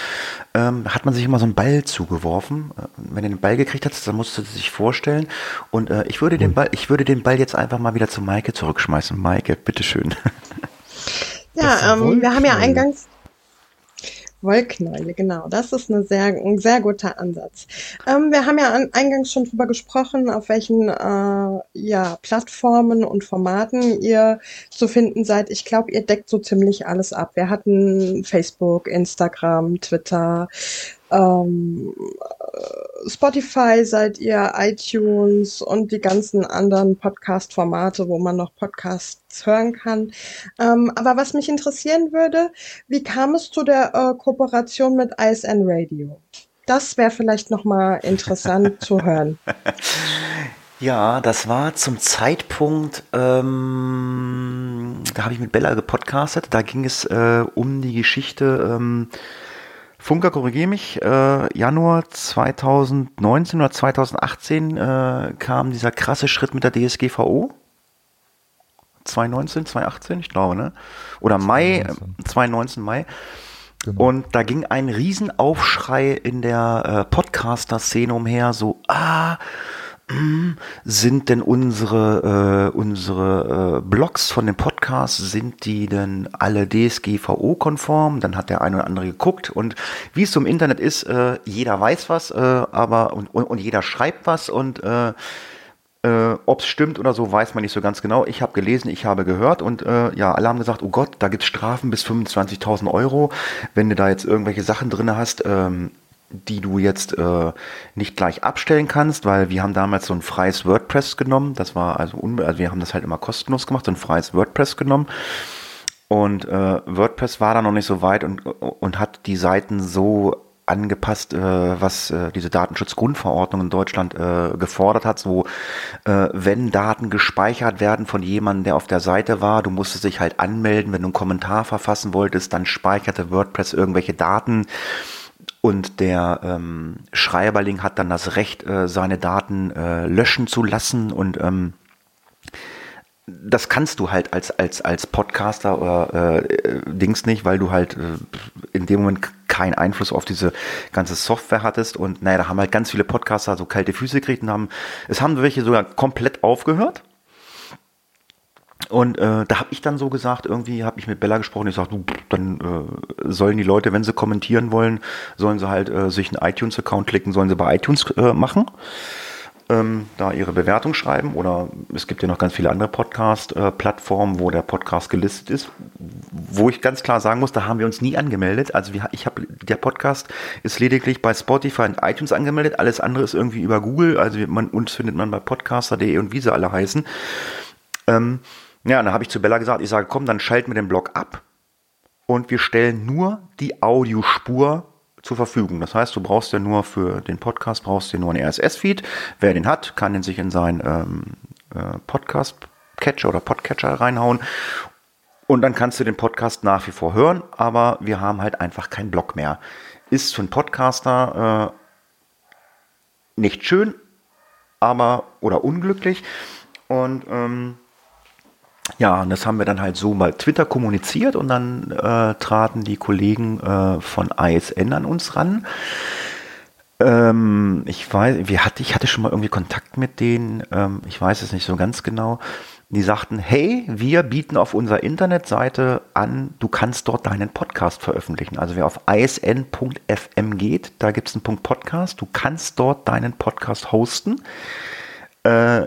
ähm, hat man sich immer so einen Ball zugeworfen. Äh, Wenn er den Ball gekriegt hat, dann musste sie sich vorstellen. Und äh, ich würde den Ball, ich würde den Ball jetzt einfach mal wieder zu Maike zurückschmeißen. Maike, bitteschön. <laughs> Ja, ähm, wir haben ja eingangs Wollknäule, genau. Das ist eine sehr, ein sehr guter Ansatz. Ähm, wir haben ja an, eingangs schon drüber gesprochen, auf welchen äh, ja, Plattformen und Formaten ihr zu finden seid. Ich glaube, ihr deckt so ziemlich alles ab. Wir hatten Facebook, Instagram, Twitter, ähm, äh, Spotify seid ihr, iTunes und die ganzen anderen Podcast-Formate, wo man noch Podcasts hören kann. Ähm, aber was mich interessieren würde, wie kam es zu der äh, Kooperation mit ISN Radio? Das wäre vielleicht nochmal interessant zu <laughs> hören. Ja, das war zum Zeitpunkt, ähm, da habe ich mit Bella gepodcastet, da ging es äh, um die Geschichte, ähm, Funker, korrigiere mich, äh, Januar 2019 oder 2018 äh, kam dieser krasse Schritt mit der DSGVO. 2019, 2018, ich glaube, ne? Oder Mai, 2019. 2019 Mai. Genau. Und da ging ein Riesenaufschrei in der äh, Podcaster-Szene umher, so, ah, sind denn unsere, äh, unsere äh, Blogs von den Podcasts, sind die denn alle DSGVO-konform? Dann hat der eine oder andere geguckt und wie es so im Internet ist, äh, jeder weiß was, äh, aber und, und, und jeder schreibt was und äh, äh, Ob es stimmt oder so, weiß man nicht so ganz genau. Ich habe gelesen, ich habe gehört und äh, ja, alle haben gesagt, oh Gott, da gibt's Strafen bis 25.000 Euro, wenn du da jetzt irgendwelche Sachen drin hast. Ähm, die du jetzt äh, nicht gleich abstellen kannst, weil wir haben damals so ein freies WordPress genommen. Das war also, also wir haben das halt immer kostenlos gemacht, so ein freies WordPress genommen. Und äh, WordPress war da noch nicht so weit und, und hat die Seiten so angepasst, äh, was äh, diese Datenschutzgrundverordnung in Deutschland äh, gefordert hat, so äh, wenn Daten gespeichert werden von jemandem, der auf der Seite war, du musstest dich halt anmelden, wenn du einen Kommentar verfassen wolltest, dann speicherte WordPress irgendwelche Daten und der ähm, Schreiberling hat dann das Recht, äh, seine Daten äh, löschen zu lassen und ähm, das kannst du halt als, als, als Podcaster oder äh, Dings nicht, weil du halt äh, in dem Moment keinen Einfluss auf diese ganze Software hattest. Und naja, da haben halt ganz viele Podcaster so kalte Füße gekriegt und haben, es haben welche sogar komplett aufgehört. Und äh, da habe ich dann so gesagt, irgendwie habe ich mit Bella gesprochen, ich sage, du, dann äh, sollen die Leute, wenn sie kommentieren wollen, sollen sie halt äh, sich einen iTunes-Account klicken, sollen sie bei iTunes äh, machen ähm, da ihre Bewertung schreiben. Oder es gibt ja noch ganz viele andere Podcast-Plattformen, wo der Podcast gelistet ist. Wo ich ganz klar sagen muss, da haben wir uns nie angemeldet. Also wir, ich habe der Podcast ist lediglich bei Spotify und iTunes angemeldet. Alles andere ist irgendwie über Google. Also man, uns findet man bei podcaster.de und wie sie alle heißen. Ähm, ja, dann habe ich zu Bella gesagt, ich sage, komm, dann schalten wir den Blog ab und wir stellen nur die Audiospur zur Verfügung. Das heißt, du brauchst ja nur für den Podcast brauchst du nur einen RSS-Feed. Wer den hat, kann den sich in seinen ähm, äh, Podcast-Catcher oder Podcatcher reinhauen. Und dann kannst du den Podcast nach wie vor hören, aber wir haben halt einfach keinen Blog mehr. Ist für einen Podcaster äh, nicht schön, aber oder unglücklich. Und ähm, ja, und das haben wir dann halt so bei Twitter kommuniziert und dann äh, traten die Kollegen äh, von ISN an uns ran. Ähm, ich weiß, wir hatte, ich hatte schon mal irgendwie Kontakt mit denen, ähm, ich weiß es nicht so ganz genau. Die sagten, hey, wir bieten auf unserer Internetseite an, du kannst dort deinen Podcast veröffentlichen. Also wer auf isn.fm geht, da gibt es einen Punkt Podcast, du kannst dort deinen Podcast hosten. Äh,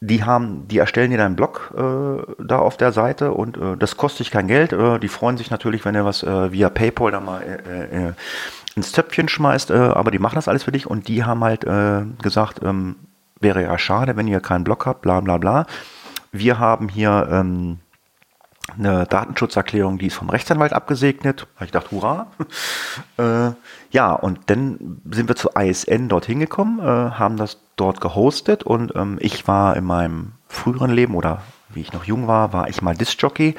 die haben, die erstellen dir deinen Blog äh, da auf der Seite und äh, das kostet dich kein Geld. Äh, die freuen sich natürlich, wenn du was äh, via PayPal da mal äh, äh, ins Töpfchen schmeißt, aber die machen das alles für dich und die haben halt gesagt, ähm, wäre ja schade, wenn ihr keinen Blog habt, bla bla bla. Wir haben hier ähm, eine Datenschutzerklärung, die ist vom Rechtsanwalt abgesegnet. Ich dachte, hurra. <laughs> äh, ja, und dann sind wir zu ISN dorthin gekommen, äh, haben das dort gehostet und ähm, ich war in meinem früheren Leben oder wie ich noch jung war, war ich mal Disc-Jockey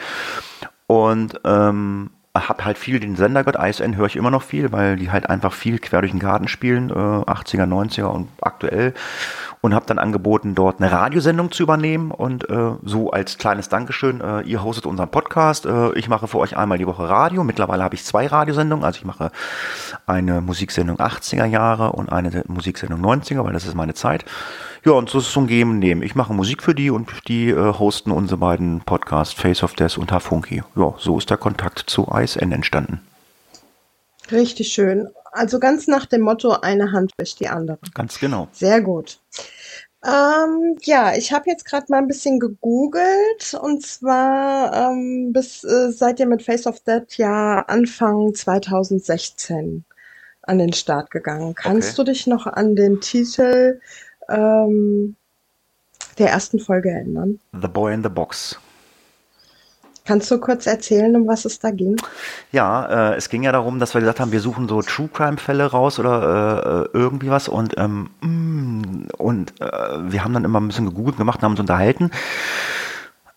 und ähm, habe halt viel den Sender gehört. ISN höre ich immer noch viel, weil die halt einfach viel quer durch den Garten spielen, äh, 80er, 90er und aktuell und habe dann angeboten, dort eine Radiosendung zu übernehmen und äh, so als kleines Dankeschön, äh, ihr hostet unseren Podcast, äh, ich mache für euch einmal die Woche Radio. Mittlerweile habe ich zwei Radiosendungen, also ich mache eine Musiksendung 80er Jahre und eine Musiksendung 90er, weil das ist meine Zeit. Ja, und so ist es so ein Geben nehmen. Ich mache Musik für die und die äh, hosten unsere beiden Podcasts Face of Death und Hafunky. Ja, so ist der Kontakt zu ISN entstanden. Richtig schön. Also ganz nach dem Motto, eine Hand wäscht die andere. Ganz genau. Sehr gut. Ähm, ja, ich habe jetzt gerade mal ein bisschen gegoogelt und zwar ähm, bis äh, seid ihr mit Face of Dead ja Anfang 2016 an den Start gegangen. Kannst okay. du dich noch an den Titel ähm, der ersten Folge erinnern? The Boy in the Box. Kannst du kurz erzählen, um was es da ging? Ja, äh, es ging ja darum, dass wir gesagt haben, wir suchen so True Crime Fälle raus oder äh, irgendwie was und ähm, mm, und äh, wir haben dann immer ein bisschen gegoogelt gemacht, haben uns unterhalten.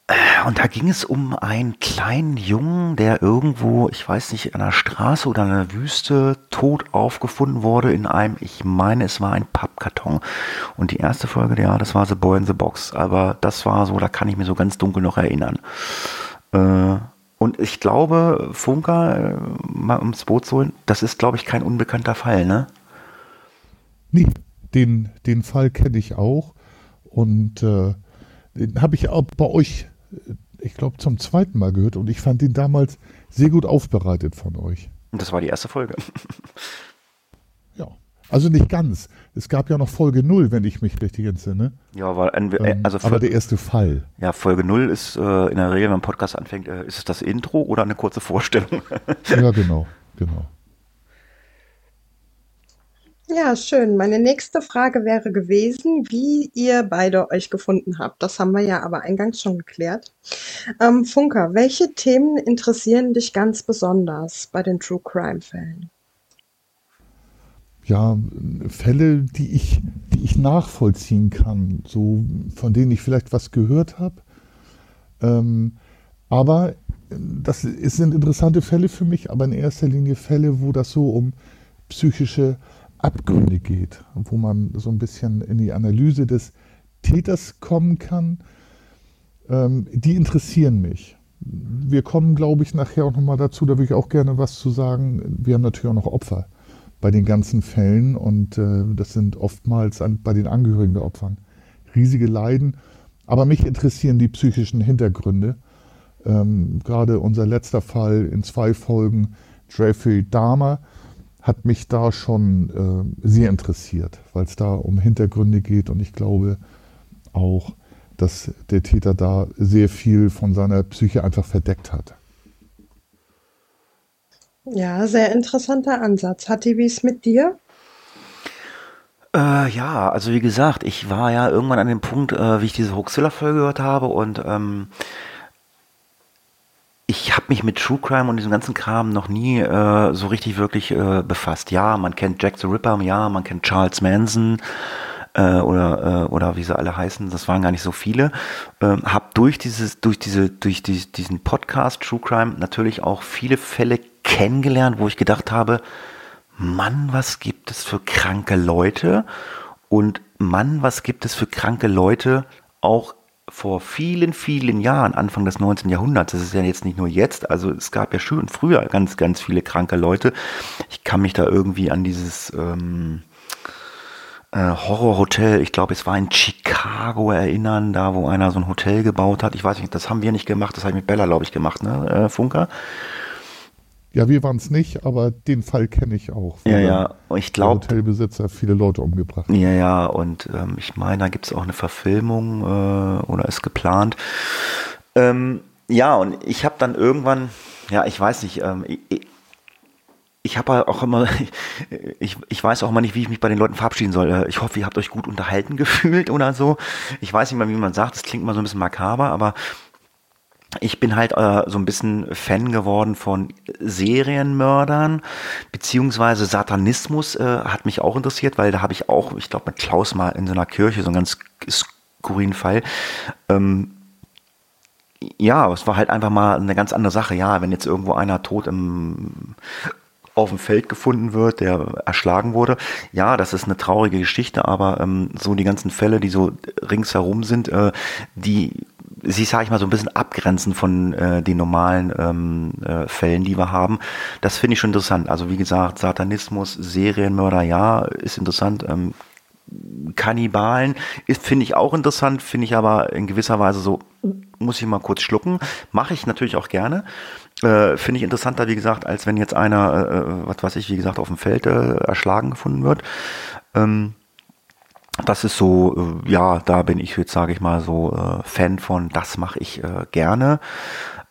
Äh, und da ging es um einen kleinen Jungen, der irgendwo, ich weiß nicht, an der Straße oder in der Wüste tot aufgefunden wurde in einem, ich meine, es war ein Pappkarton. Und die erste Folge, ja, das war The Boy in the Box. Aber das war so, da kann ich mir so ganz dunkel noch erinnern. Äh, und ich glaube, Funker, äh, mal ums Boot zu holen, das ist, glaube ich, kein unbekannter Fall, ne? Nee, den, den Fall kenne ich auch. Und äh, den habe ich auch bei euch, äh, ich glaube, zum zweiten Mal gehört. Und ich fand den damals sehr gut aufbereitet von euch. Und das war die erste Folge. <laughs> ja. Also nicht ganz. Es gab ja noch Folge 0, wenn ich mich richtig entsinne. Ja, weil ein, äh, ähm, also aber der erste Fall. Ja, Folge 0 ist äh, in der Regel, wenn ein Podcast anfängt, äh, ist es das Intro oder eine kurze Vorstellung? <laughs> ja, genau, genau. Ja, schön. Meine nächste Frage wäre gewesen, wie ihr beide euch gefunden habt. Das haben wir ja aber eingangs schon geklärt. Ähm, Funker, welche Themen interessieren dich ganz besonders bei den True Crime Fällen? Ja, Fälle, die ich, die ich nachvollziehen kann, so von denen ich vielleicht was gehört habe. Ähm, aber das sind interessante Fälle für mich, aber in erster Linie Fälle, wo das so um psychische Abgründe geht, wo man so ein bisschen in die Analyse des Täters kommen kann, ähm, die interessieren mich. Wir kommen, glaube ich, nachher auch nochmal dazu, da würde ich auch gerne was zu sagen. Wir haben natürlich auch noch Opfer bei den ganzen Fällen und äh, das sind oftmals an, bei den Angehörigen der Opfern riesige Leiden. Aber mich interessieren die psychischen Hintergründe. Ähm, gerade unser letzter Fall in zwei Folgen, Jeffrey Dahmer, hat mich da schon äh, sehr interessiert, weil es da um Hintergründe geht und ich glaube auch, dass der Täter da sehr viel von seiner Psyche einfach verdeckt hat. Ja, sehr interessanter Ansatz. Hatti, wie ist mit dir? Äh, ja, also wie gesagt, ich war ja irgendwann an dem Punkt, äh, wie ich diese Hoaxilla-Folge gehört habe und ähm, ich habe mich mit True Crime und diesem ganzen Kram noch nie äh, so richtig wirklich äh, befasst. Ja, man kennt Jack the Ripper, ja, man kennt Charles Manson äh, oder äh, oder wie sie alle heißen. Das waren gar nicht so viele. Ähm, hab durch dieses durch diese durch die, diesen Podcast True Crime natürlich auch viele Fälle kennengelernt, wo ich gedacht habe, Mann, was gibt es für kranke Leute und Mann, was gibt es für kranke Leute auch vor vielen, vielen Jahren, Anfang des 19. Jahrhunderts, das ist ja jetzt nicht nur jetzt, also es gab ja schon früher ganz, ganz viele kranke Leute. Ich kann mich da irgendwie an dieses ähm, äh, Horrorhotel, ich glaube, es war in Chicago erinnern, da wo einer so ein Hotel gebaut hat. Ich weiß nicht, das haben wir nicht gemacht, das habe ich mit Bella, glaube ich, gemacht, ne, äh, Funker. Ja, wir waren es nicht, aber den Fall kenne ich auch. Ja, ja, ich glaube. Hotelbesitzer viele Leute umgebracht. Ja, ja, und ähm, ich meine, da gibt es auch eine Verfilmung äh, oder ist geplant. Ähm, ja, und ich habe dann irgendwann, ja, ich weiß nicht, ähm, ich, ich habe auch immer, <laughs> ich, ich weiß auch immer nicht, wie ich mich bei den Leuten verabschieden soll. Äh, ich hoffe, ihr habt euch gut unterhalten <laughs> gefühlt oder so. Ich weiß nicht mal, wie man sagt, das klingt immer so ein bisschen makaber, aber ich bin halt äh, so ein bisschen Fan geworden von Serienmördern, beziehungsweise Satanismus äh, hat mich auch interessiert, weil da habe ich auch, ich glaube, mit Klaus mal in so einer Kirche so einen ganz skurrilen Fall. Ähm, ja, es war halt einfach mal eine ganz andere Sache. Ja, wenn jetzt irgendwo einer tot im auf dem Feld gefunden wird, der erschlagen wurde. Ja, das ist eine traurige Geschichte, aber ähm, so die ganzen Fälle, die so ringsherum sind, äh, die sie, sage ich mal, so ein bisschen abgrenzen von äh, den normalen ähm, äh, Fällen, die wir haben. Das finde ich schon interessant. Also wie gesagt, Satanismus, Serienmörder, ja, ist interessant. Ähm, Kannibalen ist finde ich auch interessant, finde ich aber in gewisser Weise so, muss ich mal kurz schlucken. Mache ich natürlich auch gerne. Äh, finde ich interessanter, wie gesagt, als wenn jetzt einer, äh, äh was weiß ich, wie gesagt, auf dem Feld äh, erschlagen gefunden wird. Ähm, das ist so, äh, ja, da bin ich jetzt, sage ich mal, so äh, Fan von, das mache ich äh, gerne.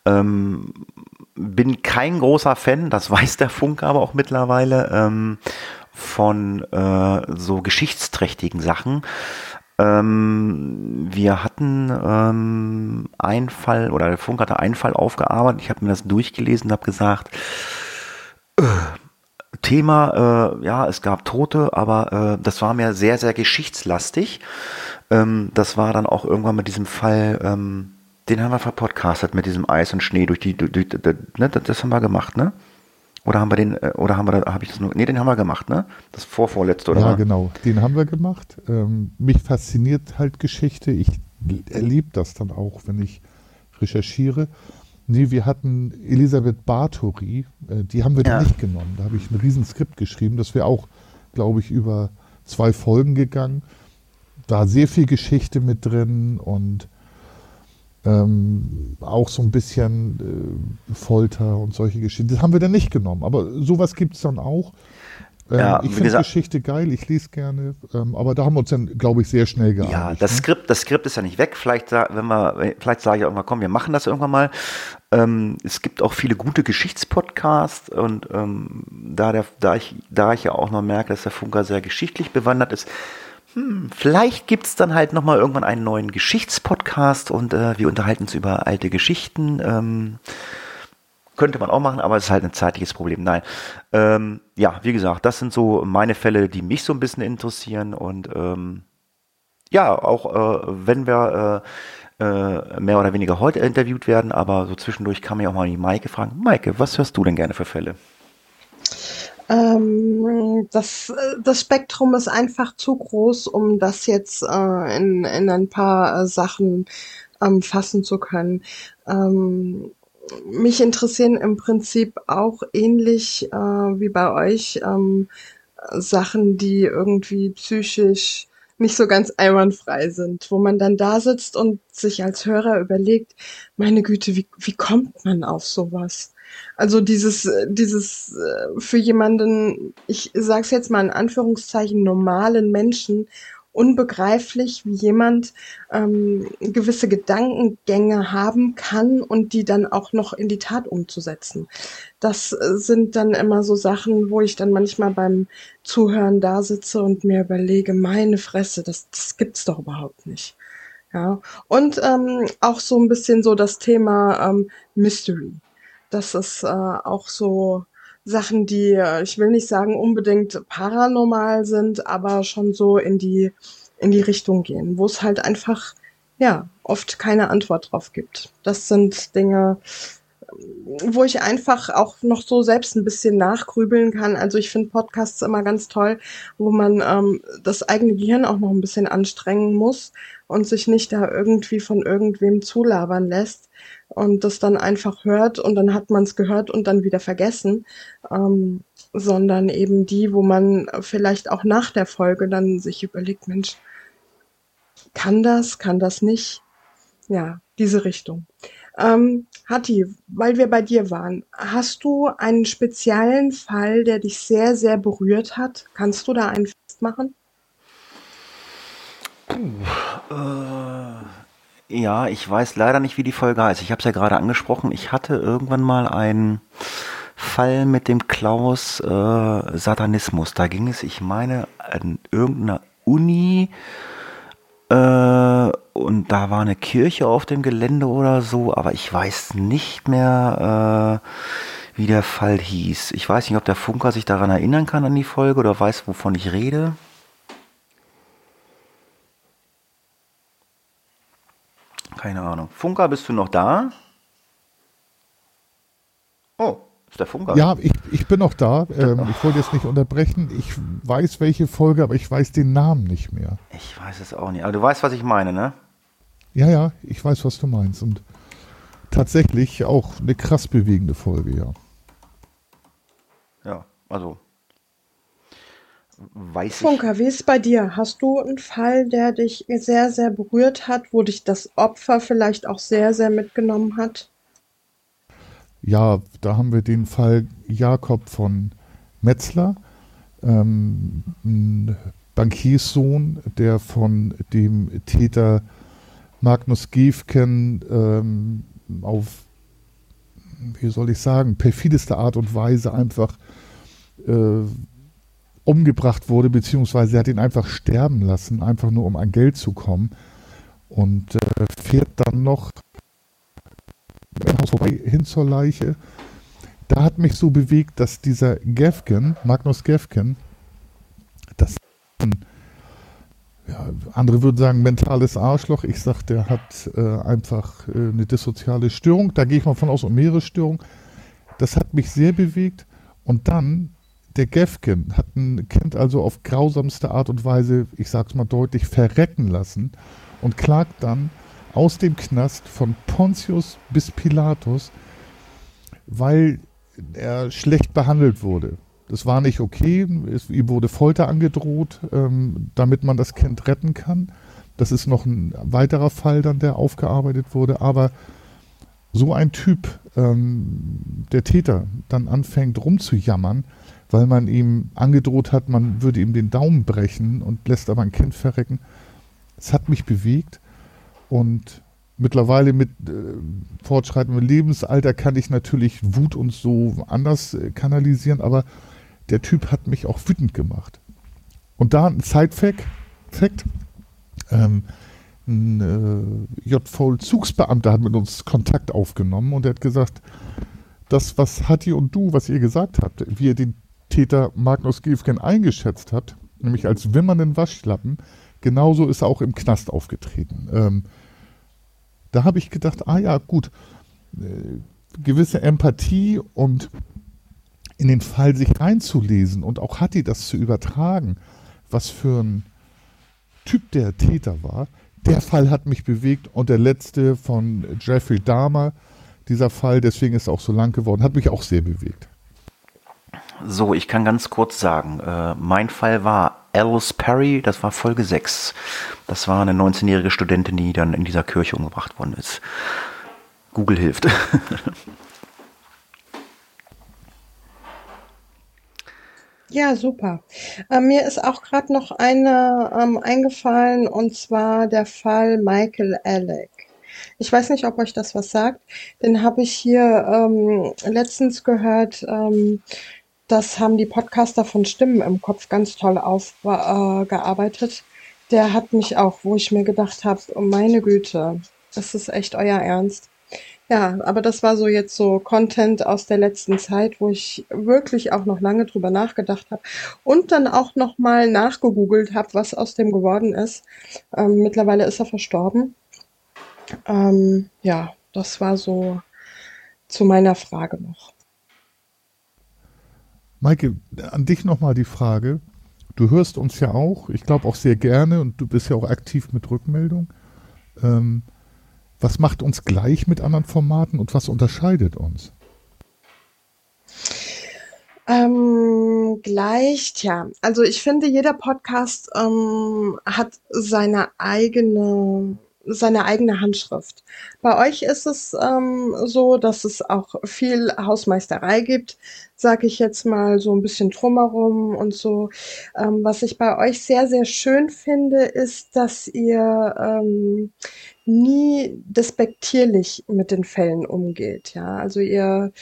Ähm, bin kein großer Fan, das <laughs> weiß der Funk aber auch mittlerweile, ähm, von äh, so geschichtsträchtigen Sachen. Ähm, wir hatten ähm, einen Fall, oder der Funk hatte einen Fall aufgearbeitet, ich habe mir das durchgelesen und habe gesagt, äh, Thema, äh, ja, es gab Tote, aber äh, das war mir sehr, sehr geschichtslastig. Ähm, das war dann auch irgendwann mit diesem Fall, ähm, den haben wir verpodcastet mit diesem Eis und Schnee durch die, durch, durch, durch ne, das haben wir gemacht, ne? Oder haben wir den, äh, oder haben wir habe ich das nur, nee, den haben wir gemacht, ne? Das vorvorletzte, oder? Ja, genau, den haben wir gemacht. Ähm, mich fasziniert halt Geschichte. Ich erlebe das dann auch, wenn ich recherchiere. Nee, wir hatten Elisabeth Bathory, äh, die haben wir ja. nicht genommen. Da habe ich ein Riesenskript geschrieben. Das wäre auch, glaube ich, über zwei Folgen gegangen. Da sehr viel Geschichte mit drin und ähm, auch so ein bisschen äh, Folter und solche Geschichten. Das haben wir dann nicht genommen. Aber sowas gibt es dann auch. Ähm, Ja, ich finde gesagt- Geschichte geil, ich lese gerne, ähm, aber da haben wir uns dann, glaube ich, sehr schnell geeinigt. Ja, das ne? Skript, das Skript ist ja nicht weg. Vielleicht, wenn wir, vielleicht sage ich irgendwann, komm, wir machen das irgendwann mal. Ähm, es gibt auch viele gute Geschichtspodcasts und ähm, da, der, da, ich, da ich ja auch noch merke, dass der Funker sehr geschichtlich bewandert ist, hm, vielleicht gibt es dann halt nochmal irgendwann einen neuen Geschichtspodcast und äh, wir unterhalten uns über alte Geschichten. Könnte man auch machen, aber es ist halt ein zeitliches Problem. Nein. Ähm, ja, wie gesagt, das sind so meine Fälle, die mich so ein bisschen interessieren und ähm, ja, auch äh, wenn wir äh, äh, mehr oder weniger heute interviewt werden, aber so zwischendurch kann man auch mal die Maike fragen. Maike, was hörst du denn gerne für Fälle? Ähm, das, äh, das Spektrum ist einfach zu groß, um das jetzt äh, in, in ein paar äh, Sachen ähm, fassen zu können. Ähm, mich interessieren im Prinzip auch ähnlich äh, wie bei euch ähm, Sachen, die irgendwie psychisch nicht so ganz einwandfrei sind, wo man dann da sitzt und sich als Hörer überlegt, meine Güte, wie, wie kommt man auf sowas? Also dieses, dieses äh, für jemanden, ich sag's jetzt mal in Anführungszeichen, normalen Menschen unbegreiflich, wie jemand ähm, gewisse Gedankengänge haben kann und die dann auch noch in die Tat umzusetzen. Das äh, sind dann immer so Sachen, wo ich dann manchmal beim Zuhören da sitze und mir überlege, meine Fresse, das, das gibt's doch überhaupt nicht. Ja, und ähm, auch so ein bisschen so das Thema ähm, Mystery. Das ist äh, auch so Sachen, die, äh, ich will nicht sagen unbedingt paranormal sind, aber schon so in die, in die Richtung gehen, wo es halt einfach, ja, oft keine Antwort drauf gibt. Das sind Dinge, wo ich einfach auch noch so selbst ein bisschen nachgrübeln kann. Also ich finde Podcasts immer ganz toll, wo man ähm, das eigene Gehirn auch noch ein bisschen anstrengen muss und sich nicht da irgendwie von irgendwem zulabern lässt und das dann einfach hört und dann hat man es gehört und dann wieder vergessen, ähm, sondern eben die, wo man vielleicht auch nach der Folge dann sich überlegt, Mensch, kann das, kann das nicht? Ja, diese Richtung. Ähm, Hatti, weil wir bei dir waren, hast du einen speziellen Fall, der dich sehr, sehr berührt hat? Kannst du da einen festmachen? Ja, ich weiß leider nicht, wie die Folge heißt. Ich habe es ja gerade angesprochen. Ich hatte irgendwann mal einen Fall mit dem Klaus äh, Satanismus. Da ging es, ich meine, an irgendeiner Uni äh, und da war eine Kirche auf dem Gelände oder so, aber ich weiß nicht mehr, äh, wie der Fall hieß. Ich weiß nicht, ob der Funker sich daran erinnern kann an die Folge oder weiß, wovon ich rede. Keine Ahnung. Funker, bist du noch da? Oh, ist der Funker? Ja, ich, ich bin noch da. Ähm, ich wollte jetzt nicht unterbrechen. Ich weiß, welche Folge, aber ich weiß den Namen nicht mehr. Ich weiß es auch nicht. Aber du weißt, was ich meine, ne? Ja, ja, ich weiß, was du meinst. Und tatsächlich auch eine krass bewegende Folge, ja. Ja, also. Weiß ich. Funker, wie ist es bei dir? Hast du einen Fall, der dich sehr, sehr berührt hat, wo dich das Opfer vielleicht auch sehr, sehr mitgenommen hat? Ja, da haben wir den Fall Jakob von Metzler, ähm, ein Bankierssohn, der von dem Täter Magnus Gefken ähm, auf, wie soll ich sagen, perfideste Art und Weise einfach äh, umgebracht wurde, beziehungsweise er hat ihn einfach sterben lassen, einfach nur um an Geld zu kommen. Und äh, fährt dann noch hin zur Leiche. Da hat mich so bewegt, dass dieser Gefgen, Magnus Gefgen, das ja, andere würden sagen mentales Arschloch. Ich sag, der hat äh, einfach äh, eine dissoziale Störung. Da gehe ich mal von aus, um mehrere Störungen. Das hat mich sehr bewegt. Und dann, der Gefgen hat ein Kind also auf grausamste Art und Weise, ich sag's mal deutlich, verrecken lassen und klagt dann aus dem Knast von Pontius bis Pilatus, weil er schlecht behandelt wurde. Das war nicht okay. Es, ihm wurde Folter angedroht, ähm, damit man das Kind retten kann. Das ist noch ein weiterer Fall dann, der aufgearbeitet wurde. Aber so ein Typ, ähm, der Täter, dann anfängt rumzujammern, weil man ihm angedroht hat, man würde ihm den Daumen brechen und lässt aber ein Kind verrecken. Es hat mich bewegt und mittlerweile mit äh, fortschreitendem Lebensalter kann ich natürlich Wut und so anders äh, kanalisieren, aber der Typ hat mich auch wütend gemacht. Und da ein Side-Fact, Fact, ähm, ein äh, JV-Zugsbeamter hat mit uns Kontakt aufgenommen und er hat gesagt, das, was Hatti und du, was ihr gesagt habt, wie ihr den Täter Magnus Giefgen eingeschätzt habt, nämlich als wimmernden Waschlappen, genauso ist er auch im Knast aufgetreten. Ähm, da habe ich gedacht, ah ja, gut, äh, gewisse Empathie und in den Fall sich reinzulesen und auch Hatti das zu übertragen, was für ein Typ der Täter war. Der Fall hat mich bewegt und der letzte von Jeffrey Dahmer, dieser Fall, deswegen ist er auch so lang geworden, hat mich auch sehr bewegt. So, ich kann ganz kurz sagen, äh, mein Fall war Alice Perry, das war Folge 6. Das war eine 19-jährige Studentin, die dann in dieser Kirche umgebracht worden ist. Google hilft. <laughs> Ja, super. Äh, mir ist auch gerade noch eine ähm, eingefallen, und zwar der Fall Michael Alec. Ich weiß nicht, ob euch das was sagt. Den habe ich hier ähm, letztens gehört. Ähm, das haben die Podcaster von Stimmen im Kopf ganz toll aufgearbeitet. Äh, Der hat mich auch, wo ich mir gedacht habe, oh meine Güte, das ist echt euer Ernst. Ja, aber das war so jetzt so Content aus der letzten Zeit, wo ich wirklich auch noch lange drüber nachgedacht habe und dann auch noch mal nachgegoogelt habe, was aus dem geworden ist. Ähm, mittlerweile ist er verstorben. Ähm, ja, das war so zu meiner Frage noch. Maike, an dich nochmal die Frage. Du hörst uns ja auch, ich glaube auch sehr gerne und du bist ja auch aktiv mit Rückmeldung. Ähm, was macht uns gleich mit anderen Formaten und was unterscheidet uns? Ähm, gleich, tja. Also ich finde, jeder Podcast ähm, hat seine eigene seine eigene Handschrift. Bei euch ist es ähm, so, dass es auch viel Hausmeisterei gibt, sage ich jetzt mal so ein bisschen drumherum und so. Ähm, was ich bei euch sehr, sehr schön finde, ist, dass ihr ähm, nie despektierlich mit den Fällen umgeht. Ja, also ihr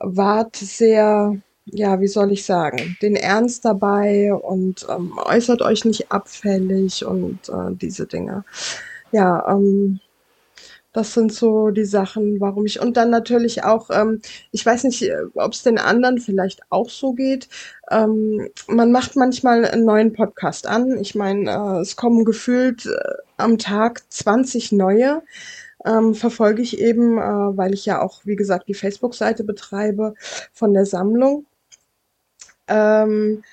wart sehr ja, wie soll ich sagen, den Ernst dabei und ähm, äußert euch nicht abfällig und äh, diese Dinge ja, ähm, das sind so die Sachen, warum ich. Und dann natürlich auch, ähm, ich weiß nicht, äh, ob es den anderen vielleicht auch so geht. Ähm, man macht manchmal einen neuen Podcast an. Ich meine, äh, es kommen gefühlt äh, am Tag 20 neue. Ähm, verfolge ich eben, äh, weil ich ja auch, wie gesagt, die Facebook-Seite betreibe von der Sammlung. Ähm,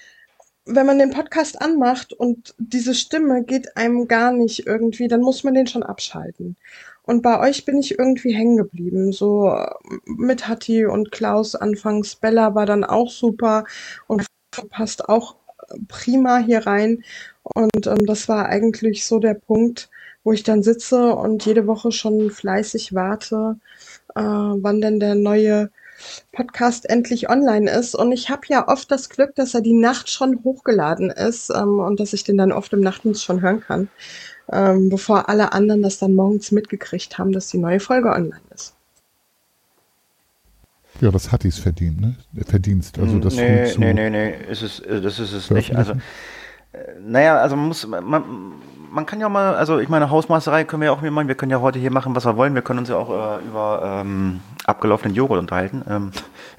wenn man den Podcast anmacht und diese Stimme geht einem gar nicht irgendwie, dann muss man den schon abschalten. Und bei euch bin ich irgendwie hängen geblieben. So äh, mit Hatti und Klaus anfangs. Bella war dann auch super und passt auch prima hier rein. Und ähm, das war eigentlich so der Punkt, wo ich dann sitze und jede Woche schon fleißig warte, äh, wann denn der neue Podcast endlich online ist. Und ich habe ja oft das Glück, dass er die Nacht schon hochgeladen ist ähm, und dass ich den dann oft im Nachtdienst schon hören kann, ähm, bevor alle anderen das dann morgens mitgekriegt haben, dass die neue Folge online ist. Ja, das hat dies verdient, ne? Verdienst. Also das nee, nee, nee, nee, ist es, das ist es nicht. Also, äh, naja, also man muss, man, man kann ja mal, also ich meine, Hausmeisterei können wir ja auch mehr machen. Wir können ja heute hier machen, was wir wollen. Wir können uns ja auch äh, über ähm, abgelaufenen Joghurt unterhalten. Ähm,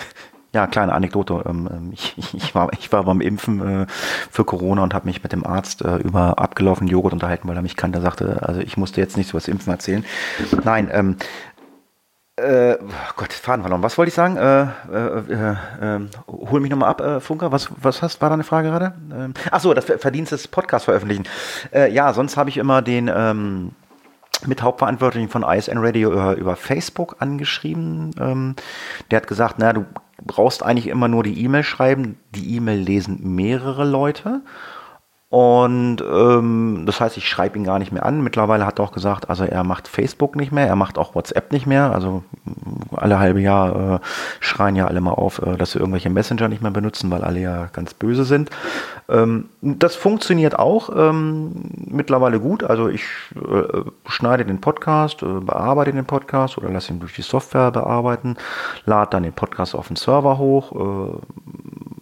<laughs> ja, kleine Anekdote. Ähm, ähm ich, <laughs> ich, war, ich war beim Impfen äh, für Corona und habe mich mit dem Arzt äh, über abgelaufenen Joghurt unterhalten, weil er mich kannte, sagte, also ich musste jetzt nicht so was Impfen erzählen. Nein, ähm, äh, Gott, Faden verloren. Was wollte ich sagen? Äh, äh, äh, ähm, hol mich nochmal ab, äh, Funker. Was, was hast, war deine Frage gerade? Ähm, ach so, das Verdienst des Podcasts veröffentlichen. Äh, ja, sonst habe ich immer den ähm, mit Hauptverantwortlichen von ISN Radio über, über Facebook angeschrieben. Ähm, der hat gesagt, naja, du brauchst eigentlich immer nur die E-Mail schreiben. Die E-Mail lesen mehrere Leute. Und ähm, das heißt, ich schreibe ihn gar nicht mehr an. Mittlerweile hat er auch gesagt, also er macht Facebook nicht mehr, er macht auch WhatsApp nicht mehr. Also alle halbe Jahr äh, schreien ja alle mal auf, äh, dass sie irgendwelche Messenger nicht mehr benutzen, weil alle ja ganz böse sind. Ähm, das funktioniert auch ähm, mittlerweile gut. Also ich äh, schneide den Podcast, äh, bearbeite den Podcast oder lasse ihn durch die Software bearbeiten, lade dann den Podcast auf den Server hoch, äh,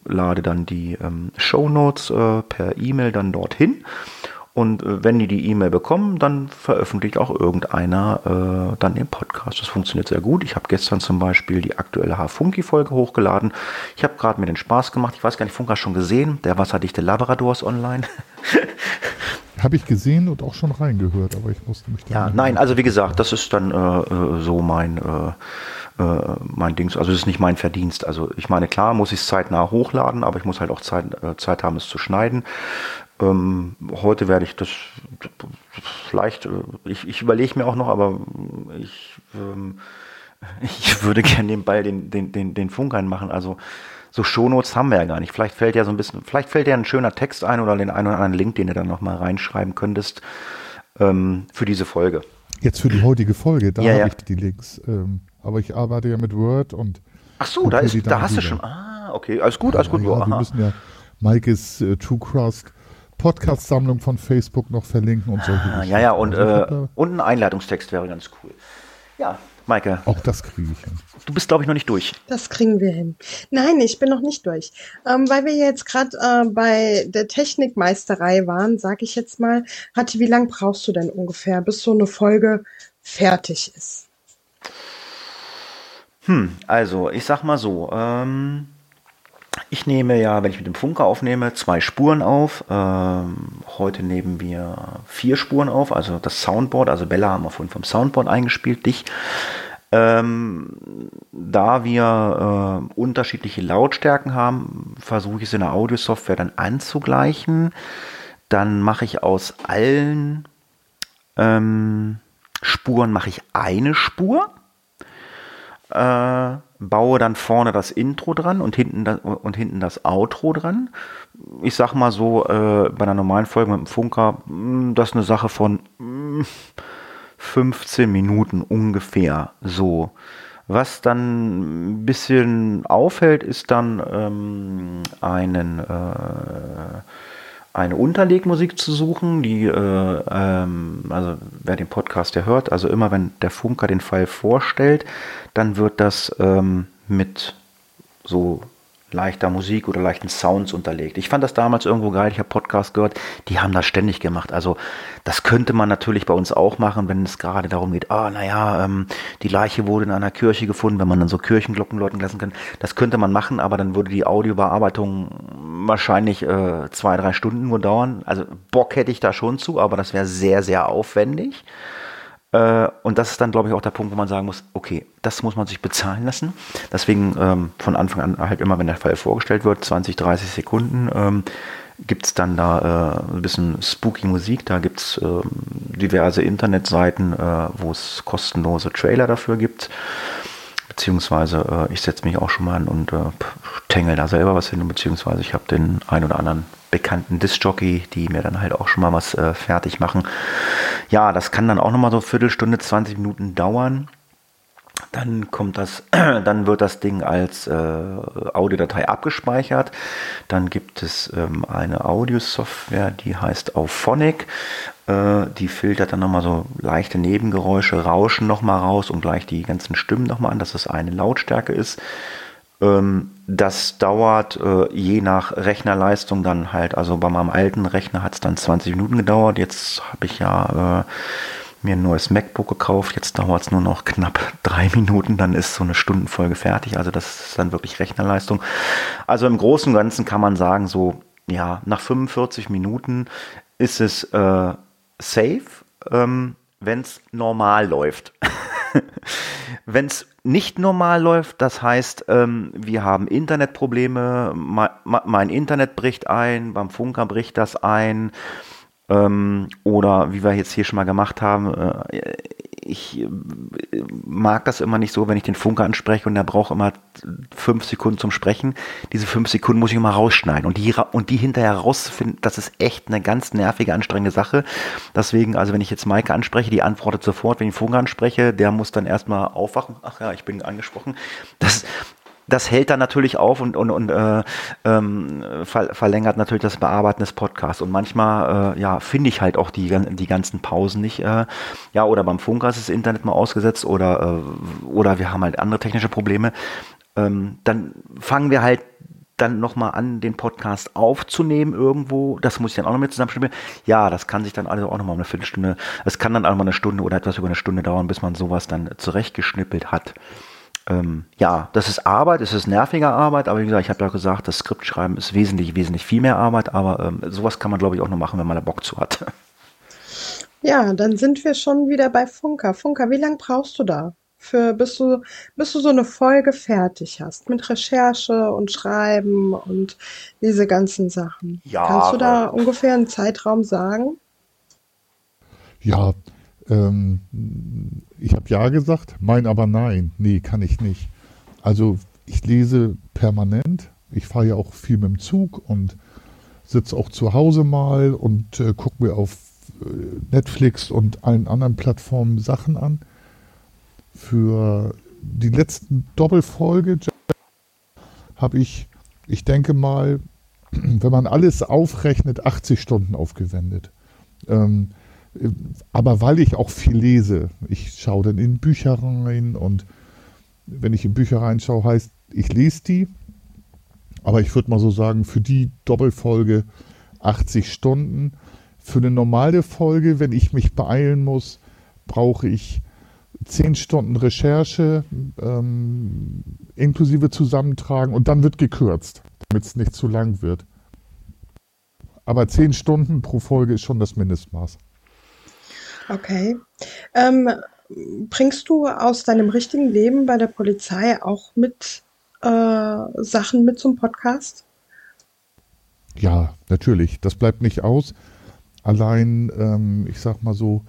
lade dann die ähm, Show Notes äh, per E-Mail dann dorthin und äh, wenn die die E-Mail bekommen, dann veröffentlicht auch irgendeiner äh, dann den Podcast. Das funktioniert sehr gut. Ich habe gestern zum Beispiel die aktuelle H-Funky-Folge hochgeladen. Ich habe gerade mir den Spaß gemacht. Ich weiß gar nicht, Funk hast schon gesehen. Der wasserdichte Labradors online. <laughs> Habe ich gesehen und auch schon reingehört, aber ich musste mich da. Ja, nein, also wie gesagt, das ist dann äh, äh so mein, äh, äh, mein Ding. Also es ist nicht mein Verdienst. Also ich meine, klar muss ich es zeitnah hochladen, aber ich muss halt auch Zeit, äh, Zeit haben, es zu schneiden. Ähm, heute werde ich das vielleicht, äh, ich, ich überlege mir auch noch, aber ich, ähm, <laughs> ich würde gerne den Ball den, den, den, den Funk einmachen. Also so Shownotes haben wir ja gar nicht. Vielleicht fällt ja so ein bisschen, vielleicht fällt ja ein schöner Text ein oder den einen oder anderen Link, den du dann nochmal reinschreiben könntest ähm, für diese Folge. Jetzt für die heutige Folge, da Ja, habe ja. ich die Links. Ähm, aber ich arbeite ja mit Word und Ach so, da, ist, da hast du schon. Ah, okay, alles gut, alles gut. Ja, wir müssen ja Maikes äh, True Crust Podcast-Sammlung von Facebook noch verlinken und solche Ah, ja, ja, und, Also äh, und ein Einleitungstext wäre ganz cool. Ja, Maike, auch das kriege ich hin. du bist, glaube ich, noch nicht durch. Das kriegen wir hin. Nein, ich bin noch nicht durch. Ähm, weil wir jetzt gerade äh, bei der Technikmeisterei waren, sage ich jetzt mal, Hatti, wie lang brauchst du denn ungefähr, bis so eine Folge fertig ist? Hm, also, ich sag mal so, ähm, ich nehme ja, wenn ich mit dem Funker aufnehme, zwei Spuren auf. Ähm, heute nehmen wir vier Spuren auf, also das Soundboard, also Bella haben wir vorhin vom Soundboard eingespielt, dich. Ähm, da wir äh, unterschiedliche Lautstärken haben, versuche ich es in der Audiosoftware dann anzugleichen. Dann mache ich aus allen ähm, Spuren mache ich eine Spur äh, baue dann vorne das Intro dran und hinten das, und hinten das Outro dran. Ich sag mal so, äh, bei einer normalen Folge mit dem Funker, mh, das ist eine Sache von mh, 15 Minuten ungefähr so. Was dann ein bisschen auffällt, ist dann ähm, einen, äh, eine Unterlegmusik zu suchen, die, äh, ähm, also wer den Podcast ja hört, also immer wenn der Funker den Fall vorstellt, dann wird das ähm, mit so leichter Musik oder leichten Sounds unterlegt. Ich fand das damals irgendwo geil, ich habe Podcast gehört, die haben das ständig gemacht. Also das könnte man natürlich bei uns auch machen, wenn es gerade darum geht, ah, naja, ähm, die Leiche wurde in einer Kirche gefunden, wenn man dann so Kirchenglocken läuten lassen kann. Das könnte man machen, aber dann würde die Audiobearbeitung wahrscheinlich äh, zwei, drei Stunden nur dauern. Also Bock hätte ich da schon zu, aber das wäre sehr, sehr aufwendig. Äh, Und das ist dann, glaube ich, auch der Punkt, wo man sagen muss, okay, das muss man sich bezahlen lassen. Deswegen ähm, von Anfang an halt immer, wenn der Fall vorgestellt wird, 20, 30 Sekunden, ähm, gibt es dann da äh, ein bisschen spooky Musik. Da gibt es ähm, diverse Internetseiten, äh, wo es kostenlose Trailer dafür gibt. Beziehungsweise äh, ich setze mich auch schon mal an und äh, tängel da selber was hin, beziehungsweise ich habe den ein oder anderen bekannten Disc-Jockey, die mir dann halt auch schon mal was äh, fertig machen. Ja, das kann dann auch nochmal so eine Viertelstunde, 20 Minuten dauern. Dann kommt das, <clears throat> dann wird das Ding als äh, Audiodatei abgespeichert. Dann gibt es ähm, eine Audiosoftware, die heißt Auphonic. Äh, die filtert dann nochmal so leichte Nebengeräusche, Rauschen nochmal raus und gleich die ganzen Stimmen nochmal an, dass das eine Lautstärke ist. Ähm, das dauert äh, je nach Rechnerleistung dann halt, also bei meinem alten Rechner hat es dann 20 Minuten gedauert. Jetzt habe ich ja äh, mir ein neues MacBook gekauft. Jetzt dauert es nur noch knapp <laughs> drei Minuten, dann ist so eine Stundenfolge fertig. Also das ist dann wirklich Rechnerleistung. Also im Großen und Ganzen kann man sagen, so ja, nach 45 Minuten ist es äh, safe, ähm, wenn es normal läuft. <laughs> <laughs> Wenn es nicht normal läuft, das heißt, ähm, wir haben Internetprobleme, ma- mein Internet bricht ein, beim Funker bricht das ein, ähm, oder wie wir jetzt hier schon mal gemacht haben, äh, ich äh, mag das immer nicht so, wenn ich den Funke anspreche und der braucht immer fünf Sekunden zum Sprechen. Diese fünf Sekunden muss ich immer rausschneiden und die, und die hinterher rauszufinden, das ist echt eine ganz nervige, anstrengende Sache. Deswegen, also wenn ich jetzt Maike anspreche, die antwortet sofort. Wenn ich den Funke anspreche, der muss dann erstmal aufwachen. Ach ja, ich bin angesprochen. Das, das hält dann natürlich auf und, und, und äh, ähm, ver verlängert natürlich das Bearbeiten des Podcasts. Und manchmal, äh, ja, finde ich halt auch die, die ganzen Pausen nicht. Äh, ja, oder beim Funker ist das Internet mal ausgesetzt oder, äh, oder wir haben halt andere technische Probleme. Ähm, dann fangen wir halt dann nochmal an, den Podcast aufzunehmen irgendwo. Das muss ich dann auch noch mit zusammenschneiden. Ja, das kann sich dann also auch nochmal eine Viertelstunde, es kann dann auch mal eine Stunde oder etwas über eine Stunde dauern, bis man sowas dann zurechtgeschnippelt hat ähm, ja, das ist Arbeit, es ist nervige Arbeit, aber wie gesagt, ich habe ja gesagt, das Skriptschreiben ist wesentlich, wesentlich viel mehr Arbeit, aber ähm, sowas kann man, glaube ich, auch noch machen, wenn man da Bock zu hat. <laughs> Ja, dann sind wir schon wieder bei Funker. Funker, wie lange brauchst du da? Für, bis du, bis du so eine Folge fertig hast mit Recherche und Schreiben und diese ganzen Sachen. Ja, Kannst du da ungefähr einen Zeitraum sagen? Ja, ähm, ich habe ja gesagt, mein aber nein. Nee, kann ich nicht. Also ich lese permanent. Ich fahre ja auch viel mit dem Zug und sitze auch zu Hause mal und äh, gucke mir auf äh, Netflix und allen anderen Plattformen Sachen an. Für die letzten Doppelfolge habe ich, ich denke mal, <clears throat> wenn man alles aufrechnet, 80 Stunden aufgewendet. Ähm, aber weil ich auch viel lese, ich schaue dann in Bücher rein und wenn ich in Bücher reinschaue, heißt, ich lese die. Aber ich würde mal so sagen, für die Doppelfolge 80 Stunden. Für eine normale Folge, wenn ich mich beeilen muss, brauche ich 10 Stunden Recherche ähm, inklusive Zusammentragen und dann wird gekürzt, damit es nicht zu lang wird. Aber 10 Stunden pro Folge ist schon das Mindestmaß. Okay. Ähm, bringst du aus deinem richtigen Leben bei der Polizei auch mit äh, Sachen mit zum Podcast? Ja, natürlich. Das bleibt nicht aus. Allein, ähm, ich sag mal so,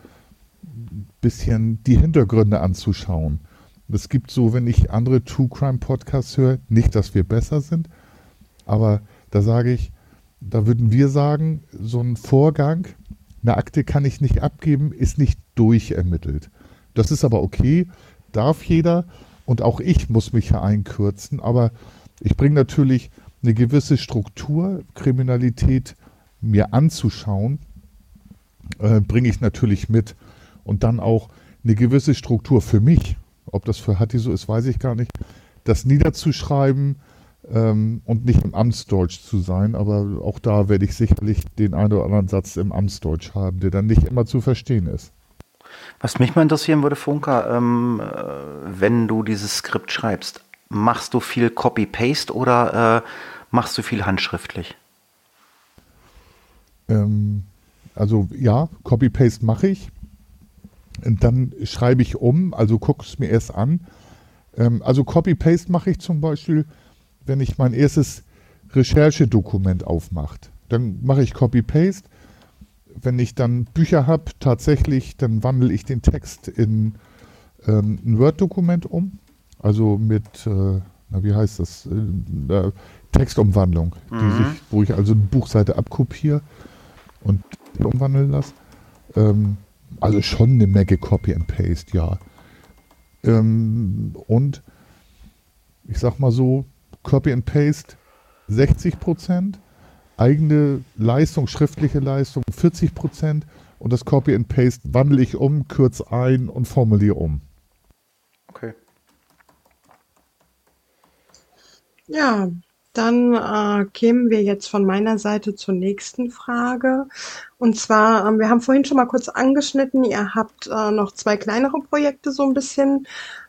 ein bisschen die Hintergründe anzuschauen. Es gibt so, wenn ich andere True Crime Podcasts höre, nicht, dass wir besser sind, aber da sage ich, da würden wir sagen, so ein Vorgang, eine Akte kann ich nicht abgeben, ist nicht durchermittelt. Das ist aber okay, darf jeder und auch ich muss mich hier einkürzen, aber ich bringe natürlich eine gewisse Struktur, Kriminalität mir anzuschauen, äh, bringe ich natürlich mit und dann auch eine gewisse Struktur für mich. Ob das für Hatti so ist, weiß ich gar nicht. Das niederzuschreiben, ähm, und nicht im Amtsdeutsch zu sein. Aber auch da werde ich sicherlich den einen oder anderen Satz im Amtsdeutsch haben, der dann nicht immer zu verstehen ist. Was mich mal interessieren würde, Funker, ähm, äh, wenn du dieses Skript schreibst, machst du viel Copy-Paste oder äh, machst du viel handschriftlich? Ähm, also ja, Copy-Paste mache ich. Und dann schreibe ich um, also gucke es mir erst an. Ähm, also Copy-Paste mache ich zum Beispiel wenn ich mein erstes Recherchedokument aufmacht. Dann mache ich Copy-Paste. Wenn ich dann Bücher habe, tatsächlich, dann wandle ich den Text in ähm, ein Word-Dokument um. Also mit, äh, na, wie heißt das? Äh, Textumwandlung, mhm. sich, wo ich also eine Buchseite abkopiere und umwandeln lasse. Ähm, also schon eine Menge Copy and Paste, ja. Ähm, und ich sag mal so, Copy and Paste 60 Prozent, eigene Leistung, schriftliche Leistung 40 Prozent und das Copy and Paste wandle ich um, kürze ein und formuliere um. Okay. Ja, dann äh, kämen wir jetzt von meiner Seite zur nächsten Frage. Und zwar, ähm, wir haben vorhin schon mal kurz angeschnitten, ihr habt äh, noch zwei kleinere Projekte so ein bisschen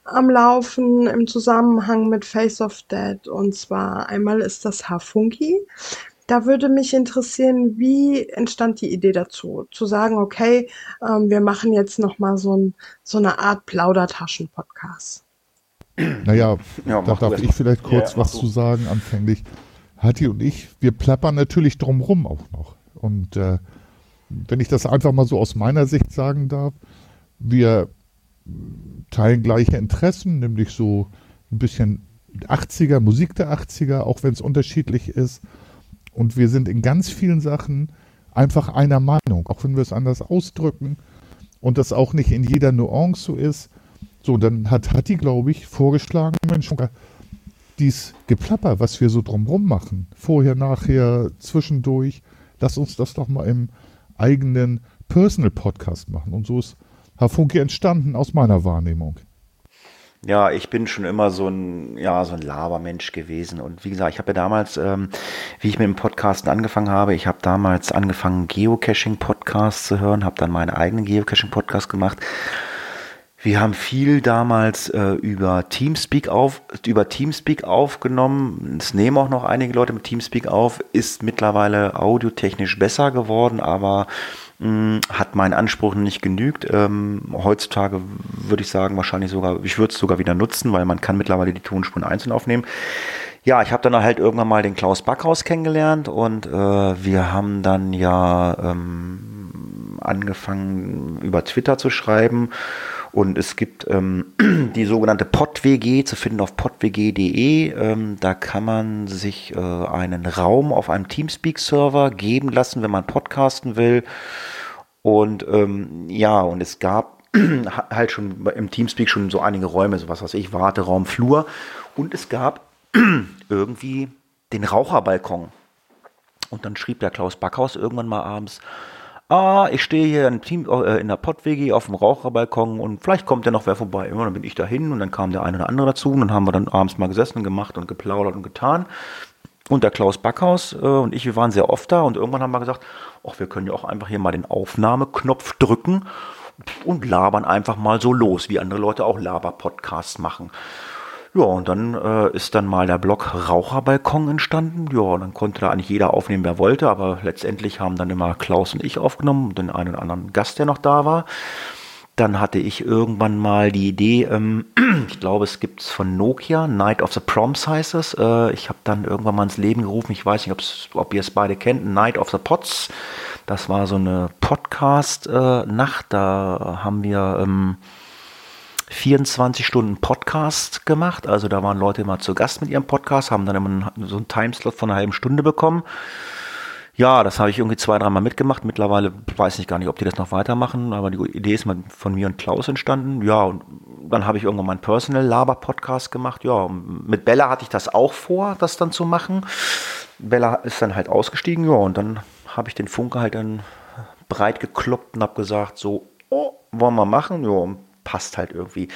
am Laufen im Zusammenhang mit Face of Dead. Und zwar einmal ist das Hafunki. Da würde mich interessieren, wie entstand die Idee dazu, zu sagen, okay, ähm, wir machen jetzt noch mal so, ein, so eine Art Plaudertaschen-Podcast. Naja, ja, da darf ich vielleicht kurz ja, was so. zu sagen anfänglich. Hatti und ich, wir plappern natürlich drumrum auch noch. Und äh, wenn ich das einfach mal so aus meiner Sicht sagen darf, wir teilen gleiche Interessen, nämlich so ein bisschen 80er, Musik der 80er, auch wenn es unterschiedlich ist. Und wir sind in ganz vielen Sachen einfach einer Meinung, auch wenn wir es anders ausdrücken und das auch nicht in jeder Nuance so ist. So, dann hat Hatti, glaube ich, vorgeschlagen, Mensch, dies Geplapper, was wir so drumherum machen, vorher, nachher, zwischendurch, lass uns das doch mal im eigenen Personal Podcast machen. Und so ist Herr Funke entstanden aus meiner Wahrnehmung. Ja, ich bin schon immer so ein, ja, so ein Labermensch gewesen. Und wie gesagt, ich habe ja damals, ähm, wie ich mit dem Podcasten angefangen habe, ich habe damals angefangen, Geocaching-Podcasts zu hören, habe dann meinen eigenen Geocaching-Podcast gemacht. Wir haben viel damals äh, über Teamspeak auf, über Teamspeak aufgenommen. Es nehmen auch noch einige Leute mit Teamspeak auf, ist mittlerweile audiotechnisch besser geworden, aber mh, hat meinen Ansprüchen nicht genügt. Ähm, heutzutage würde ich sagen, wahrscheinlich sogar, ich würde es sogar wieder nutzen, weil man kann mittlerweile die Tonspuren einzeln aufnehmen. Ja, ich habe dann halt irgendwann mal den Klaus Backhaus kennengelernt und äh, wir haben dann ja ähm, angefangen über Twitter zu schreiben und es gibt ähm, <clears throat> die sogenannte PodWG zu finden auf podwg.de. Ähm, da kann man sich äh, einen Raum auf einem Teamspeak-Server geben lassen, wenn man podcasten will. Und ähm, ja, und es gab <clears throat> halt schon im Teamspeak schon so einige Räume, so was weiß ich, Warteraum, Flur. Und es gab <clears throat> irgendwie den Raucherbalkon. Und dann schrieb der Klaus Backhaus irgendwann mal abends, ah, ich stehe hier im Team, äh, in der Pott-WG auf dem Raucherbalkon und vielleicht kommt ja noch wer vorbei. Und dann bin ich da hin und dann kam der eine oder andere dazu und dann haben wir dann abends mal gesessen, gemacht und geplaudert und getan. Und der Klaus Backhaus äh, und ich, wir waren sehr oft da und irgendwann haben wir gesagt, ach, wir können ja auch einfach hier mal den Aufnahmeknopf drücken und labern einfach mal so los, wie andere Leute auch Laber-Podcasts machen. Ja, und dann äh, ist dann mal der Blog Raucherbalkon entstanden. Ja, und dann konnte da eigentlich jeder aufnehmen, wer wollte, aber letztendlich haben dann immer Klaus und ich aufgenommen und den einen oder anderen Gast, der noch da war. Dann hatte ich irgendwann mal die Idee, ähm, <clears throat> ich glaube, es gibt es von Nokia, Night of the Proms heißt es. Äh, ich habe dann irgendwann mal ins Leben gerufen, ich weiß nicht, ob ihr es beide kennt, Night of the Pots. Das war so eine Podcast-Nacht, äh, da haben wir... Ähm, 24 Stunden Podcast gemacht. Also da waren Leute immer zu Gast mit ihrem Podcast, haben dann immer so einen Timeslot von einer halben Stunde bekommen. Ja, das habe ich irgendwie zwei, dreimal mitgemacht. Mittlerweile weiß ich gar nicht, ob die das noch weitermachen, aber die Idee ist mal von mir und Klaus entstanden. Ja, und dann habe ich irgendwann meinen Personal Laber Podcast gemacht. Ja, mit Bella hatte ich das auch vor, das dann zu machen. Bella ist dann halt ausgestiegen, ja, und dann habe ich den Funke halt dann breit gekloppt und habe gesagt, so, oh, wollen wir machen? Ja, passt halt irgendwie.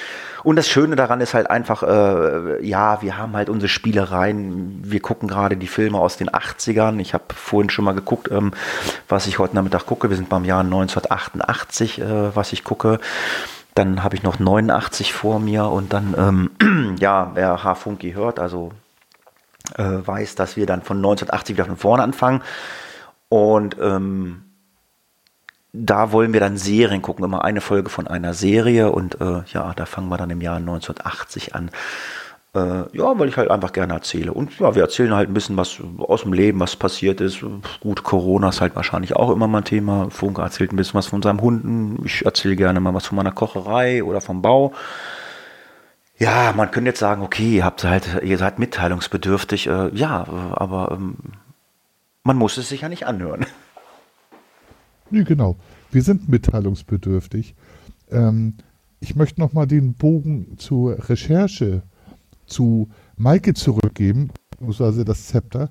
Und das Schöne daran ist halt einfach, äh, ja, wir haben halt unsere Spielereien. Wir gucken gerade die Filme aus den 80ern. Ich habe vorhin schon mal geguckt, ähm, was ich heute Nachmittag gucke. Wir sind beim Jahr 1988, äh, was ich gucke. Dann habe ich noch 89 vor mir und dann, ähm, <clears throat> ja, wer H-Funky hört, also äh, weiß, dass wir dann von 1980 wieder von vorne anfangen. Und ähm, da wollen wir dann Serien gucken, immer eine Folge von einer Serie und äh, ja, da fangen wir dann im Jahr 1980 an. Äh, ja, weil ich halt einfach gerne erzähle. Und ja, wir erzählen halt ein bisschen was aus dem Leben, was passiert ist. Gut, Corona ist halt wahrscheinlich auch immer mein Thema. Funke erzählt ein bisschen was von seinem Hunden. Ich erzähle gerne mal was von meiner Kocherei oder vom Bau. Ja, man könnte jetzt sagen, okay, ihr habt halt, ihr seid mitteilungsbedürftig. Äh, ja, aber ähm, man muss es sich ja nicht anhören. Nee, genau. Wir sind mitteilungsbedürftig. Ähm, ich möchte nochmal den Bogen zur Recherche zu Maike zurückgeben, beziehungsweise das Zepter.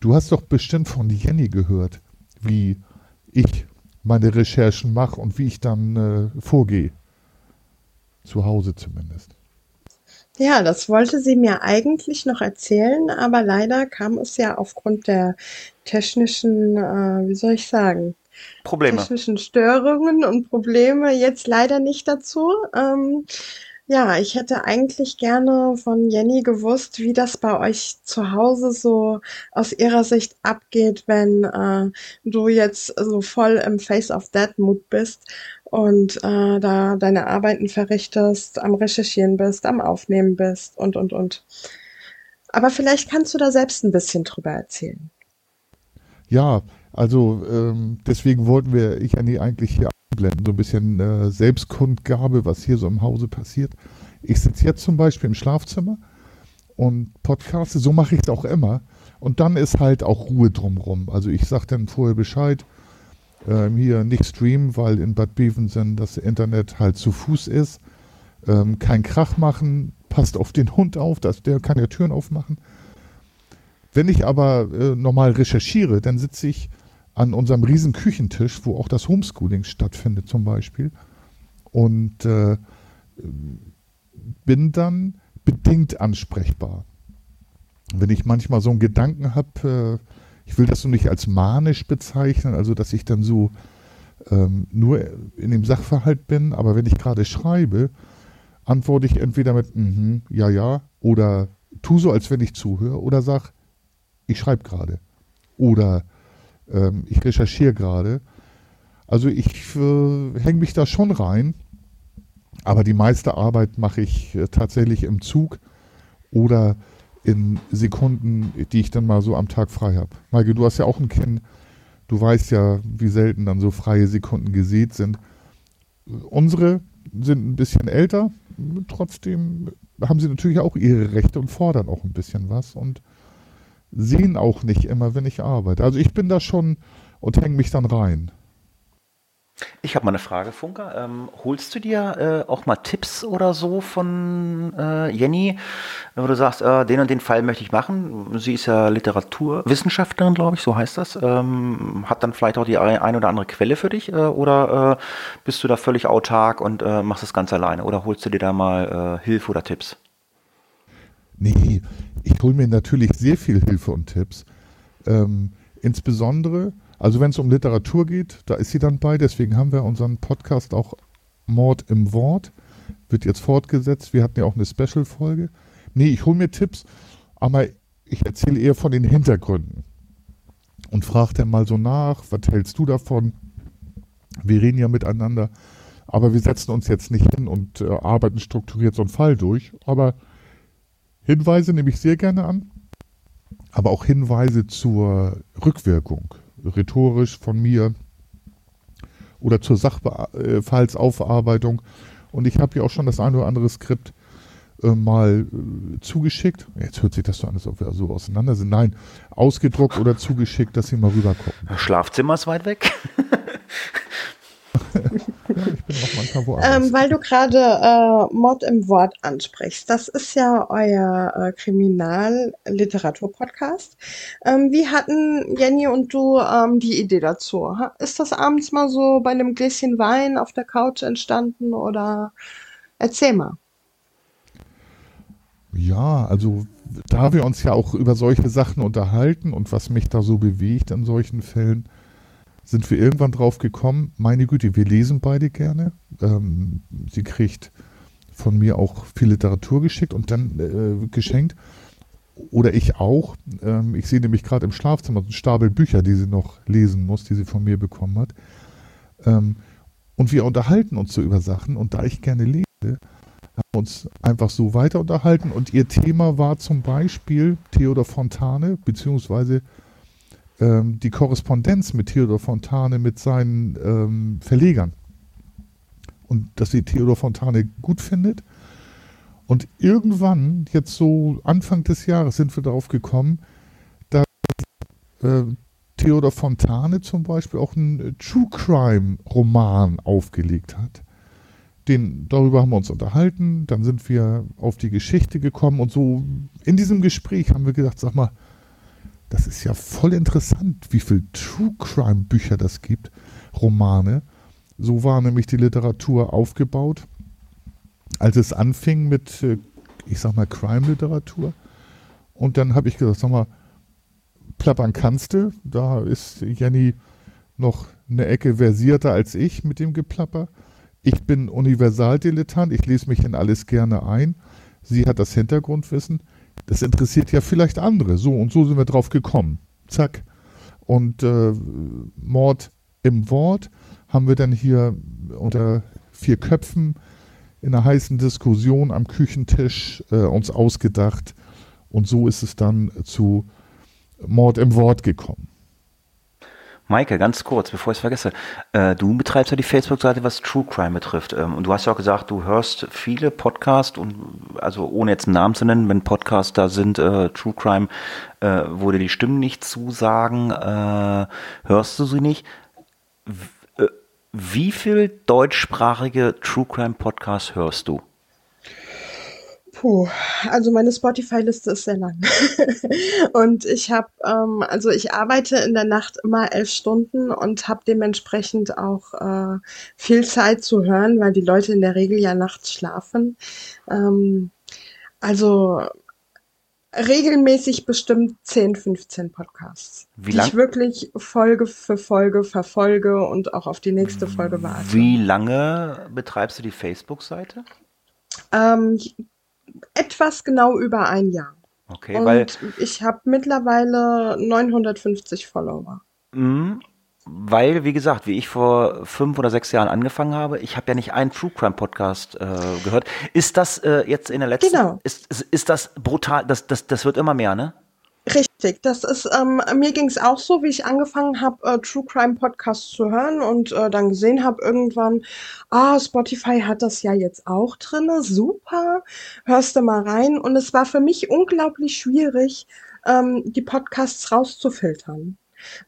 Du hast doch bestimmt von Jenny gehört, wie ich meine Recherchen mache und wie ich dann äh, vorgehe. Zu Hause zumindest. Ja, das wollte sie mir eigentlich noch erzählen, aber leider kam es ja aufgrund der technischen, äh, wie soll ich sagen, Probleme. technischen Störungen und Probleme jetzt leider nicht dazu. Ähm, ja, ich hätte eigentlich gerne von Jenny gewusst, wie das bei euch zu Hause so aus ihrer Sicht abgeht, wenn äh, du jetzt so voll im Face of Dead Mood bist und äh, da deine Arbeiten verrichtest, am Recherchieren bist, am Aufnehmen bist und, und, und. Aber vielleicht kannst du da selbst ein bisschen drüber erzählen. Ja, also ähm, deswegen wollten wir ich Annie eigentlich hier einblenden, so ein bisschen äh, Selbstkundgabe, was hier so im Hause passiert. Ich sitze jetzt zum Beispiel im Schlafzimmer und podcaste, so mache ich es auch immer. Und dann ist halt auch Ruhe drumrum. Also ich sage dann vorher Bescheid, ähm, hier nicht streamen, weil in Bad Bevensen das Internet halt zu Fuß ist. Ähm, kein Krach machen, passt auf den Hund auf, dass der kann ja Türen aufmachen. Wenn ich aber äh, normal recherchiere, dann sitze ich an unserem riesen Küchentisch, wo auch das Homeschooling stattfindet zum Beispiel und äh, bin dann bedingt ansprechbar. Wenn ich manchmal so einen Gedanken habe, äh, ich will das so nicht als manisch bezeichnen, also dass ich dann so ähm, nur in dem Sachverhalt bin, aber wenn ich gerade schreibe, antworte ich entweder mit -hmm, ja, ja oder tu so, als wenn ich zuhöre oder sag, ich schreibe gerade. Oder ähm, ich recherchiere gerade. Also ich äh, hänge mich da schon rein, aber die meiste Arbeit mache ich äh, tatsächlich im Zug oder in Sekunden, die ich dann mal so am Tag frei habe. Maike, du hast ja auch ein Kind. Du weißt ja, wie selten dann so freie Sekunden gesät sind. Unsere sind ein bisschen älter, trotzdem haben sie natürlich auch ihre Rechte und fordern auch ein bisschen was. Und sehen auch nicht immer, wenn ich arbeite. Also ich bin da schon und hänge mich dann rein. Ich habe mal eine Frage, Funker. Ähm, holst du dir äh, auch mal Tipps oder so von äh, Jenny, wo du sagst, äh, den und den Fall möchte ich machen? Sie ist ja Literaturwissenschaftlerin, glaube ich, so heißt das. Ähm, hat dann vielleicht auch die ein oder andere Quelle für dich? Äh, oder äh, bist du da völlig autark und äh, machst das ganz alleine? Oder holst du dir da mal Hilfe oder Tipps? Nee, ich hole mir natürlich sehr viel Hilfe und Tipps. Ähm, insbesondere, also wenn es um Literatur geht, da ist sie dann bei. Deswegen haben wir unseren Podcast auch Mord im Wort. Wird jetzt fortgesetzt. Wir hatten ja auch eine Special-Folge. Nee, ich hole mir Tipps, aber ich erzähle eher von den Hintergründen. Und frage dann mal so nach, was hältst du davon? Wir reden ja miteinander, aber wir setzen uns jetzt nicht hin und äh, arbeiten strukturiert so einen Fall durch. Aber Hinweise nehme ich sehr gerne an, aber auch Hinweise zur Rückwirkung, rhetorisch von mir oder zur Sachfallsaufarbeitung. Und ich habe ja auch schon das eine oder andere Skript äh, mal äh, zugeschickt. Jetzt hört sich das so an, als ob wir so auseinander sind. Nein, ausgedruckt oder zugeschickt, dass Sie mal rüber gucken. Schlafzimmer ist weit weg. <laughs> Ähm, weil du gerade äh, Mord im Wort ansprichst. Das ist ja euer äh, Kriminalliteratur-Podcast. Ähm, wie hatten Jenny und du ähm, die Idee dazu? Ist das abends mal so bei einem Gläschen Wein auf der Couch entstanden oder erzähl mal. Ja, also da wir uns ja auch über solche Sachen unterhalten und was mich da so bewegt in solchen Fällen, sind wir irgendwann drauf gekommen, meine Güte, wir lesen beide gerne. Ähm, sie kriegt von mir auch viel Literatur geschickt und dann äh, geschenkt. Oder ich auch. Ähm, ich sehe nämlich gerade im Schlafzimmer einen Stapel Bücher, die sie noch lesen muss, die sie von mir bekommen hat. Ähm, und wir unterhalten uns so über Sachen. Und da ich gerne lese, haben wir uns einfach so weiter unterhalten. Und ihr Thema war zum Beispiel Theodor Fontane, beziehungsweise ähm, die Korrespondenz mit Theodor Fontane mit seinen ähm, Verlegern. Und dass sie Theodor Fontane gut findet. Und irgendwann, jetzt so Anfang des Jahres, sind wir darauf gekommen, dass äh, Theodor Fontane zum Beispiel auch einen True Crime Roman aufgelegt hat. Den, darüber haben wir uns unterhalten, dann sind wir auf die Geschichte gekommen und so in diesem Gespräch haben wir gedacht, sag mal, das ist ja voll interessant, wie viel True Crime Bücher das gibt, Romane. So war nämlich die Literatur aufgebaut. Als es anfing mit, äh, ich sag mal, Crime-Literatur. Und dann habe ich gesagt, sag mal, plappern kannst du. Da ist Jenny noch eine Ecke versierter als ich mit dem Geplapper. Ich bin Universaldilettant, ich lese mich in alles gerne ein. Sie hat das Hintergrundwissen das interessiert ja vielleicht andere. So und so sind wir drauf gekommen. Zack. Und äh, Mord im Wort haben wir dann hier unter vier Köpfen in einer heißen Diskussion am Küchentisch äh, uns ausgedacht. Und so ist es dann zu Mord im Wort gekommen. Maike, ganz kurz, bevor ich es vergesse. Äh, du betreibst ja die Facebook-Seite, was True Crime betrifft. Ähm, und du hast ja auch gesagt, du hörst viele Podcasts und also ohne jetzt einen Namen zu nennen, wenn Podcasts da sind, äh, True Crime, äh, wo dir die Stimmen nicht zusagen, äh, hörst du sie nicht. W äh, wie viel deutschsprachige True Crime Podcasts hörst du? Puh, also meine Spotify-Liste ist sehr lang. <laughs> und ich habe, ähm, also ich arbeite in der Nacht immer elf Stunden und habe dementsprechend auch äh, viel Zeit zu hören, weil die Leute in der Regel ja nachts schlafen. Ähm, also regelmäßig bestimmt 10, 15 Podcasts, Wie die lang- ich wirklich Folge für Folge verfolge und auch auf die nächste Folge warte. Wie lange betreibst du die Facebook-Seite? Ähm, etwas genau über ein Jahr. Okay, Und weil ich habe mittlerweile 950 Follower. Mhm. Weil, wie gesagt, wie ich vor fünf oder sechs Jahren angefangen habe, ich habe ja nicht einen True Crime Podcast äh, gehört. Ist das äh, jetzt in der letzten? Genau. Ist, ist, ist das brutal? Das, das, das wird immer mehr, ne? Richtig, das ist, ähm, mir ging es auch so, wie ich angefangen habe, äh, True Crime Podcasts zu hören und äh, dann gesehen habe irgendwann, ah, Spotify hat das ja jetzt auch drinne, super, hörst du mal rein. Und es war für mich unglaublich schwierig, ähm, die Podcasts rauszufiltern.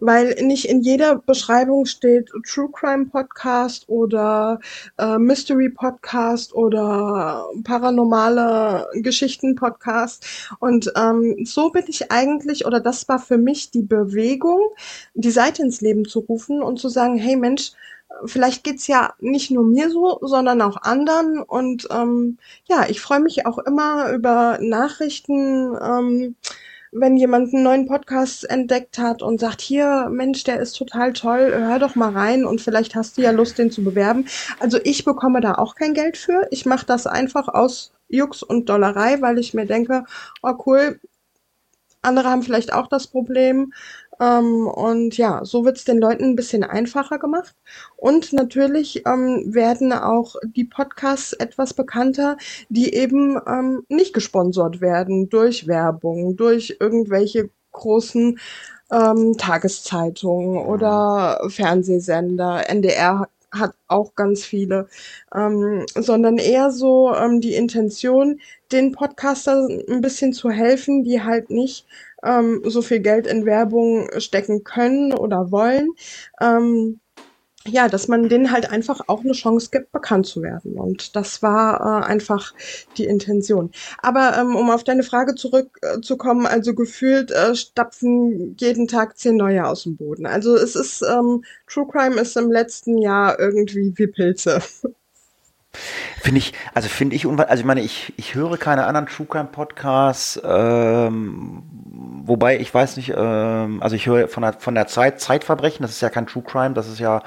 Weil nicht in jeder Beschreibung steht True Crime Podcast oder äh, Mystery Podcast oder paranormale Geschichten Podcast. Und ähm, so bin ich eigentlich, oder das war für mich die Bewegung, die Seite ins Leben zu rufen und zu sagen, hey Mensch, vielleicht geht's ja nicht nur mir so, sondern auch anderen. Und ähm, ja, ich freue mich auch immer über Nachrichten. Ähm, wenn jemand einen neuen Podcast entdeckt hat und sagt, hier, Mensch, der ist total toll, hör doch mal rein und vielleicht hast du ja Lust, den zu bewerben. Also ich bekomme da auch kein Geld für. Ich mache das einfach aus Jux und Dollerei, weil ich mir denke, oh cool, andere haben vielleicht auch das Problem. Ähm, und ja, so wird's den Leuten ein bisschen einfacher gemacht. Und natürlich ähm, werden auch die Podcasts etwas bekannter, die eben ähm, nicht gesponsert werden durch Werbung, durch irgendwelche großen ähm, Tageszeitungen oder Fernsehsender. NDR hat auch ganz viele, ähm, sondern eher so ähm, die Intention, den Podcastern ein bisschen zu helfen, die halt nicht ähm, so viel Geld in Werbung stecken können oder wollen. Ähm, ja, dass man denen halt einfach auch eine Chance gibt, bekannt zu werden. Und das war äh, einfach die Intention. Aber ähm, um auf deine Frage zurückzukommen, also gefühlt äh, stapfen jeden Tag zehn neue aus dem Boden. Also es ist, ähm, True Crime ist im letzten Jahr irgendwie wie Pilze. <laughs> Finde ich, also finde ich, also ich meine, ich, ich höre keine anderen True Crime Podcasts, ähm, wobei ich weiß nicht, ähm, also ich höre von der, von der Zeit, Zeitverbrechen, das ist ja kein True Crime, das ist ja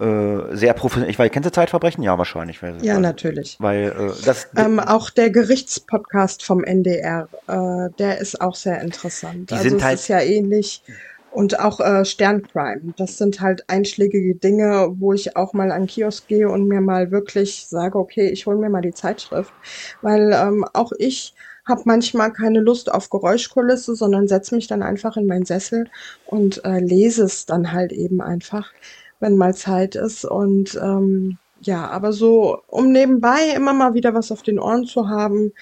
äh, sehr professionell. Ich weiß, kennst du Zeitverbrechen? Ja, wahrscheinlich. Weil, Ja, weil, natürlich. Weil äh, das, Ähm, auch der Gerichtspodcast vom NDR, äh, der ist auch sehr interessant. Die also sind es halt- ist ja ähnlich. Und auch äh, Sterncrime. Das sind halt einschlägige Dinge, wo ich auch mal an Kiosk gehe und mir mal wirklich sage, okay, ich hole mir mal die Zeitschrift. Weil ähm, auch ich habe manchmal keine Lust auf Geräuschkulisse, sondern setze mich dann einfach in meinen Sessel und äh, lese es dann halt eben einfach, wenn mal Zeit ist. Und ähm, ja, aber so, um nebenbei immer mal wieder was auf den Ohren zu haben,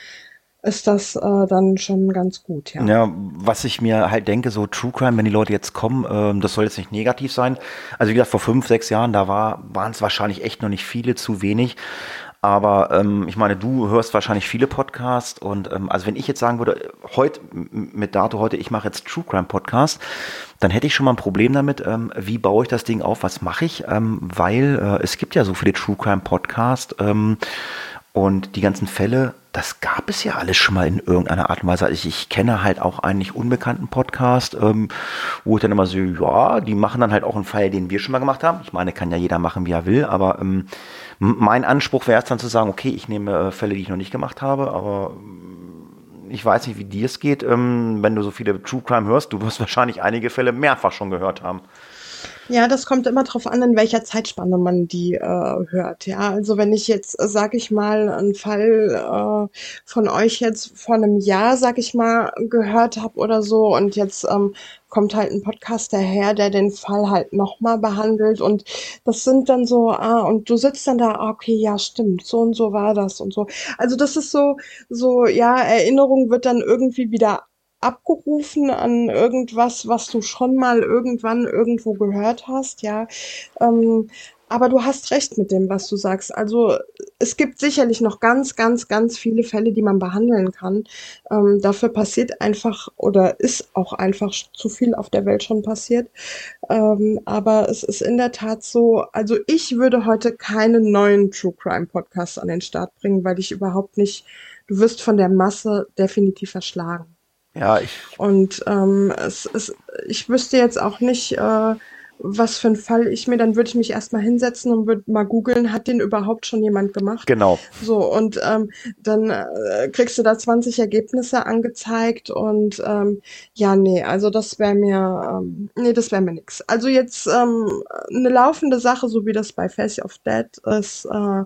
ist das äh, dann schon ganz gut, ja. Ja, was ich mir halt denke, so True Crime, wenn die Leute jetzt kommen, ähm, das soll jetzt nicht negativ sein. Also wie gesagt, vor fünf, sechs Jahren, da war, waren es wahrscheinlich echt noch nicht viele, zu wenig. Aber ähm, ich meine, du hörst wahrscheinlich viele Podcasts und ähm, also wenn ich jetzt sagen würde, heute mit Dato heute, ich mache jetzt True Crime Podcast, dann hätte ich schon mal ein Problem damit, ähm, wie baue ich das Ding auf, was mache ich, ähm, weil äh, es gibt ja so viele True Crime Podcasts ähm, und die ganzen Fälle, das gab es ja alles schon mal in irgendeiner Art und Weise. Also ich, ich kenne halt auch einen nicht unbekannten Podcast, ähm, wo ich dann immer so, ja, die machen dann halt auch einen Fall, den wir schon mal gemacht haben. Ich meine, kann ja jeder machen, wie er will, aber ähm, mein Anspruch wäre es dann zu sagen, okay, ich nehme äh, Fälle, die ich noch nicht gemacht habe, aber ähm, ich weiß nicht, wie dir es geht. Ähm, wenn du so viele True Crime hörst, du wirst <laughs> wahrscheinlich einige Fälle mehrfach schon gehört haben. Ja, das kommt immer darauf an, in welcher Zeitspanne man die äh, hört. Ja, also wenn ich jetzt, äh, sag ich mal, einen Fall äh, von euch jetzt vor einem Jahr, sag ich mal, gehört habe oder so und jetzt ähm, kommt halt ein Podcast daher, der den Fall halt nochmal behandelt und das sind dann so, ah, und du sitzt dann da, ah, okay, ja, stimmt, so und so war das und so. Also das ist so, so, ja, Erinnerung wird dann irgendwie wieder abgerufen an irgendwas, was du schon mal irgendwann irgendwo gehört hast, ja. Ähm, aber du hast recht mit dem, was du sagst. Also es gibt sicherlich noch ganz, ganz, ganz viele Fälle, die man behandeln kann. Ähm, dafür passiert einfach oder ist auch einfach zu viel auf der Welt schon passiert. Ähm, aber es ist in der Tat so, also ich würde heute keinen neuen True Crime Podcast an den Start bringen, weil ich überhaupt nicht, du wirst von der Masse definitiv verschlagen. Ja, ich. Und ähm, es, es, ich wüsste jetzt auch nicht, äh, was für ein Fall ich mir, dann würde ich mich erstmal hinsetzen und würde mal googeln, hat den überhaupt schon jemand gemacht? Genau. So, und ähm, dann äh, kriegst du da 20 Ergebnisse angezeigt und ähm, ja, nee, also das wäre mir, ähm, nee, das wäre mir nix. Also jetzt ähm, eine laufende Sache, so wie das bei Face of Dead ist, äh,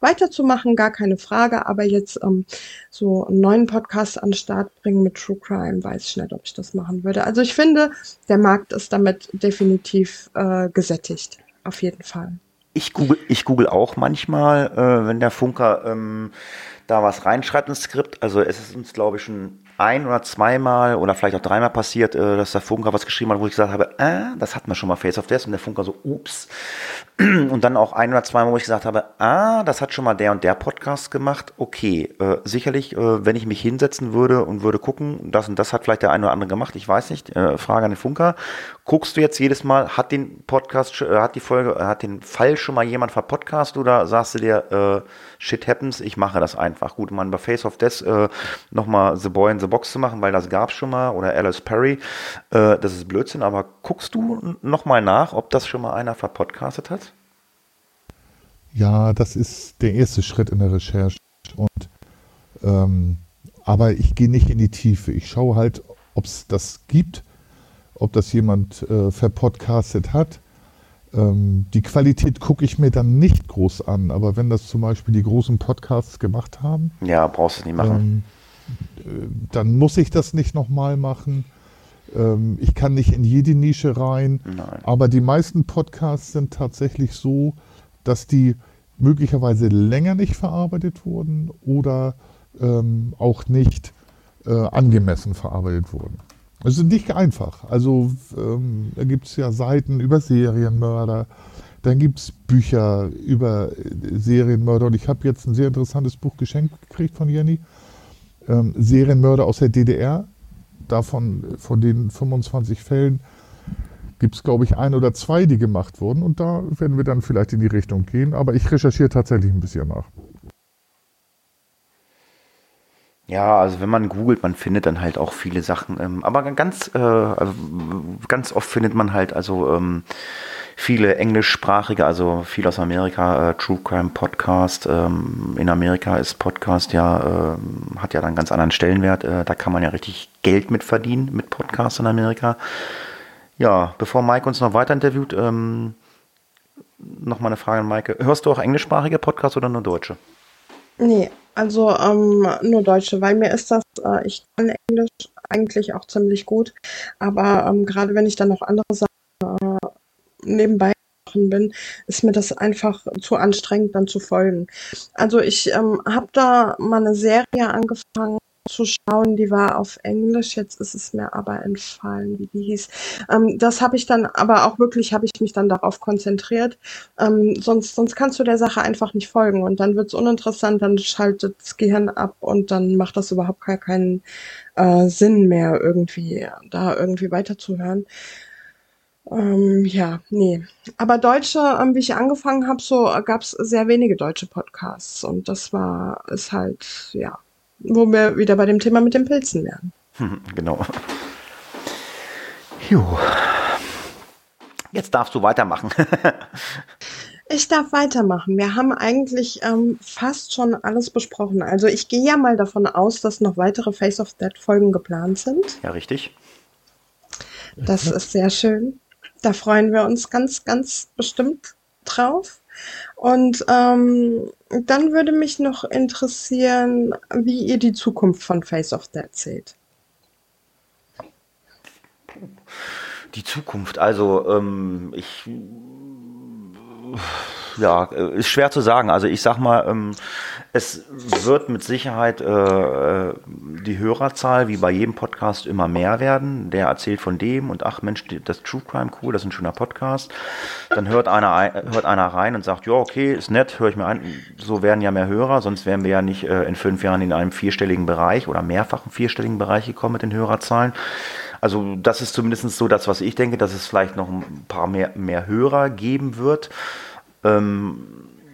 weiterzumachen, gar keine Frage. Aber jetzt ähm, so einen neuen Podcast an den Start bringen mit True Crime, weiß ich nicht, ob ich das machen würde. Also ich finde, der Markt ist damit definitiv äh, gesättigt. Auf jeden Fall. Ich google, ich google auch manchmal, äh, wenn der Funker ähm, da was reinschreibt ins Skript. Also es ist uns, glaube ich, schon ein oder zweimal oder vielleicht auch dreimal passiert, äh, dass der Funker was geschrieben hat, wo ich gesagt habe, äh, das hatten wir schon mal Face of Death und der Funker so, ups. <clears throat> Und dann auch ein oder zweimal, wo ich gesagt habe, ah, das hat schon mal der und der Podcast gemacht. Okay, äh, sicherlich, äh, wenn ich mich hinsetzen würde und würde gucken, das und das hat vielleicht der eine oder andere gemacht, ich weiß nicht, äh, Frage an den Funker. Guckst du jetzt jedes Mal, hat den Podcast, äh, hat die Folge, hat den Fall schon mal jemand verpodcast oder sagst du dir, äh, shit happens, ich mache das einfach. Gut, man bei Face of Death äh, nochmal The Boy in the Box zu machen, weil das gab es schon mal, oder Alice Perry, äh, das ist Blödsinn, aber guckst du nochmal nach, ob das schon mal einer verpodcastet hat? Ja, das ist der erste Schritt in der Recherche. Und, ähm, aber ich gehe nicht in die Tiefe. Ich schaue halt, ob es das gibt, ob das jemand äh, verpodcastet hat. Ähm, die Qualität gucke ich mir dann nicht groß an, aber wenn das zum Beispiel die großen Podcasts gemacht haben. Ja, brauchst du nicht machen. Ähm, äh, dann muss ich das nicht nochmal machen. Ähm, ich kann nicht in jede Nische rein. Nein. Aber die meisten Podcasts sind tatsächlich so, dass die möglicherweise länger nicht verarbeitet wurden oder ähm, auch nicht äh, angemessen verarbeitet wurden. Es ist nicht einfach. Also ähm, da gibt es ja Seiten über Serienmörder, dann gibt es Bücher über äh, Serienmörder und ich habe jetzt ein sehr interessantes Buch geschenkt gekriegt von Jenny. Ähm, Serienmörder aus der DDR. Davon, von den 25 Fällen, gibt es, glaube ich, ein oder zwei, die gemacht wurden. Und da werden wir dann vielleicht in die Richtung gehen. Aber ich recherchiere tatsächlich ein bisschen nach. Ja, also wenn man googelt, man findet dann halt auch viele Sachen. Ähm, aber ganz, äh, also ganz oft findet man halt also ähm, viele englischsprachige, also viel aus Amerika, äh, True Crime Podcast. Ähm, in Amerika ist Podcast ja, hat ja dann ganz anderen Stellenwert. Äh, da kann man ja richtig Geld mit verdienen mit Podcasts in Amerika. Ja, bevor Mike uns noch weiter interviewt, ähm, noch mal eine Frage an Maike. Hörst du auch englischsprachige Podcasts oder nur deutsche? Nee, also ähm, nur deutsche, weil mir ist das, äh, ich kann Englisch eigentlich auch ziemlich gut, aber ähm, gerade wenn ich dann noch andere Sachen äh, nebenbei machen bin, ist mir das einfach zu anstrengend dann zu folgen. Also ich ähm, habe da mal eine Serie angefangen, zu schauen, die war auf Englisch, jetzt ist es mir aber entfallen, wie die hieß. Ähm, das habe ich dann, aber auch wirklich habe ich mich dann darauf konzentriert. Ähm, sonst, sonst kannst du der Sache einfach nicht folgen und dann wird es uninteressant, dann schaltet das Gehirn ab und dann macht das überhaupt gar keinen äh, Sinn mehr, irgendwie da irgendwie weiterzuhören. Ähm, ja, nee. Aber deutsche, ähm, wie ich angefangen habe, so gab es sehr wenige deutsche Podcasts und das war, ist halt, ja, wo wir wieder bei dem Thema mit den Pilzen wären. <laughs> Genau. Jo. Jetzt darfst du weitermachen. <laughs> ich darf weitermachen. Wir haben eigentlich ähm, fast schon alles besprochen. Also ich gehe ja mal davon aus, dass noch weitere Face of Dead Folgen geplant sind. Ja, richtig. Das ist sehr schön. Da freuen wir uns ganz, ganz bestimmt drauf. Und ähm, dann würde mich noch interessieren, wie ihr die Zukunft von Face of Dead seht. Die Zukunft, also ähm, ich ja, äh, ist schwer zu sagen. Also ich sag mal, ähm, es wird mit Sicherheit äh, äh, die Hörerzahl wie bei jedem Podcast immer mehr werden. Der erzählt von dem und ach Mensch, das True Crime cool, das ist ein schöner Podcast. Dann hört einer hört einer rein und sagt, ja okay, ist nett, höre ich mir an. So werden ja mehr Hörer, sonst wären wir ja nicht äh, in fünf Jahren in einem vierstelligen Bereich oder mehrfachen vierstelligen Bereich gekommen mit den Hörerzahlen. Also das ist zumindest so das, was ich denke, dass es vielleicht noch ein paar mehr, mehr Hörer geben wird. Ähm,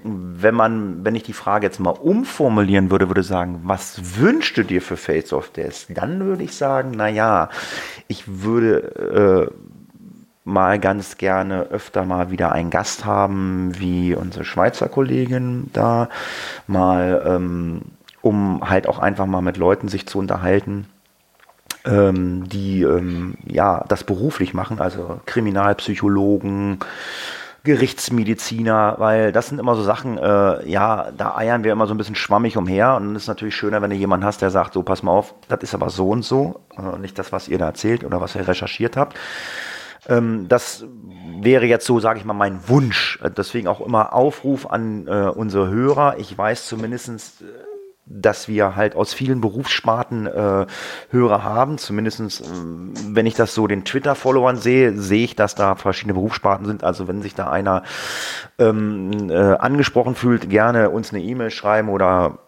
wenn man, wenn ich die Frage jetzt mal umformulieren würde, würde sagen, was wünschst du dir für Face of Death? Dann würde ich sagen, naja, ich würde äh, mal ganz gerne öfter mal wieder einen Gast haben, wie unsere Schweizer Kollegin da, mal, ähm, um halt auch einfach mal mit Leuten sich zu unterhalten, ähm, die ähm, ja das beruflich machen, also Kriminalpsychologen, Gerichtsmediziner, weil das sind immer so Sachen, äh, ja, da eiern wir immer so ein bisschen schwammig umher und es ist natürlich schöner, wenn du jemanden hast, der sagt, so pass mal auf, das ist aber so und so, äh, nicht das, was ihr da erzählt oder was ihr recherchiert habt. Ähm, das wäre jetzt so, sage ich mal, mein Wunsch. Deswegen auch immer Aufruf an äh, unsere Hörer. Ich weiß zumindestens äh, dass wir halt aus vielen Berufssparten äh, Hörer haben. Zumindestens, äh, wenn ich das so den Twitter-Followern sehe, sehe ich, dass da verschiedene Berufssparten sind. Also wenn sich da einer ähm, äh, angesprochen fühlt, gerne uns eine E-Mail schreiben oder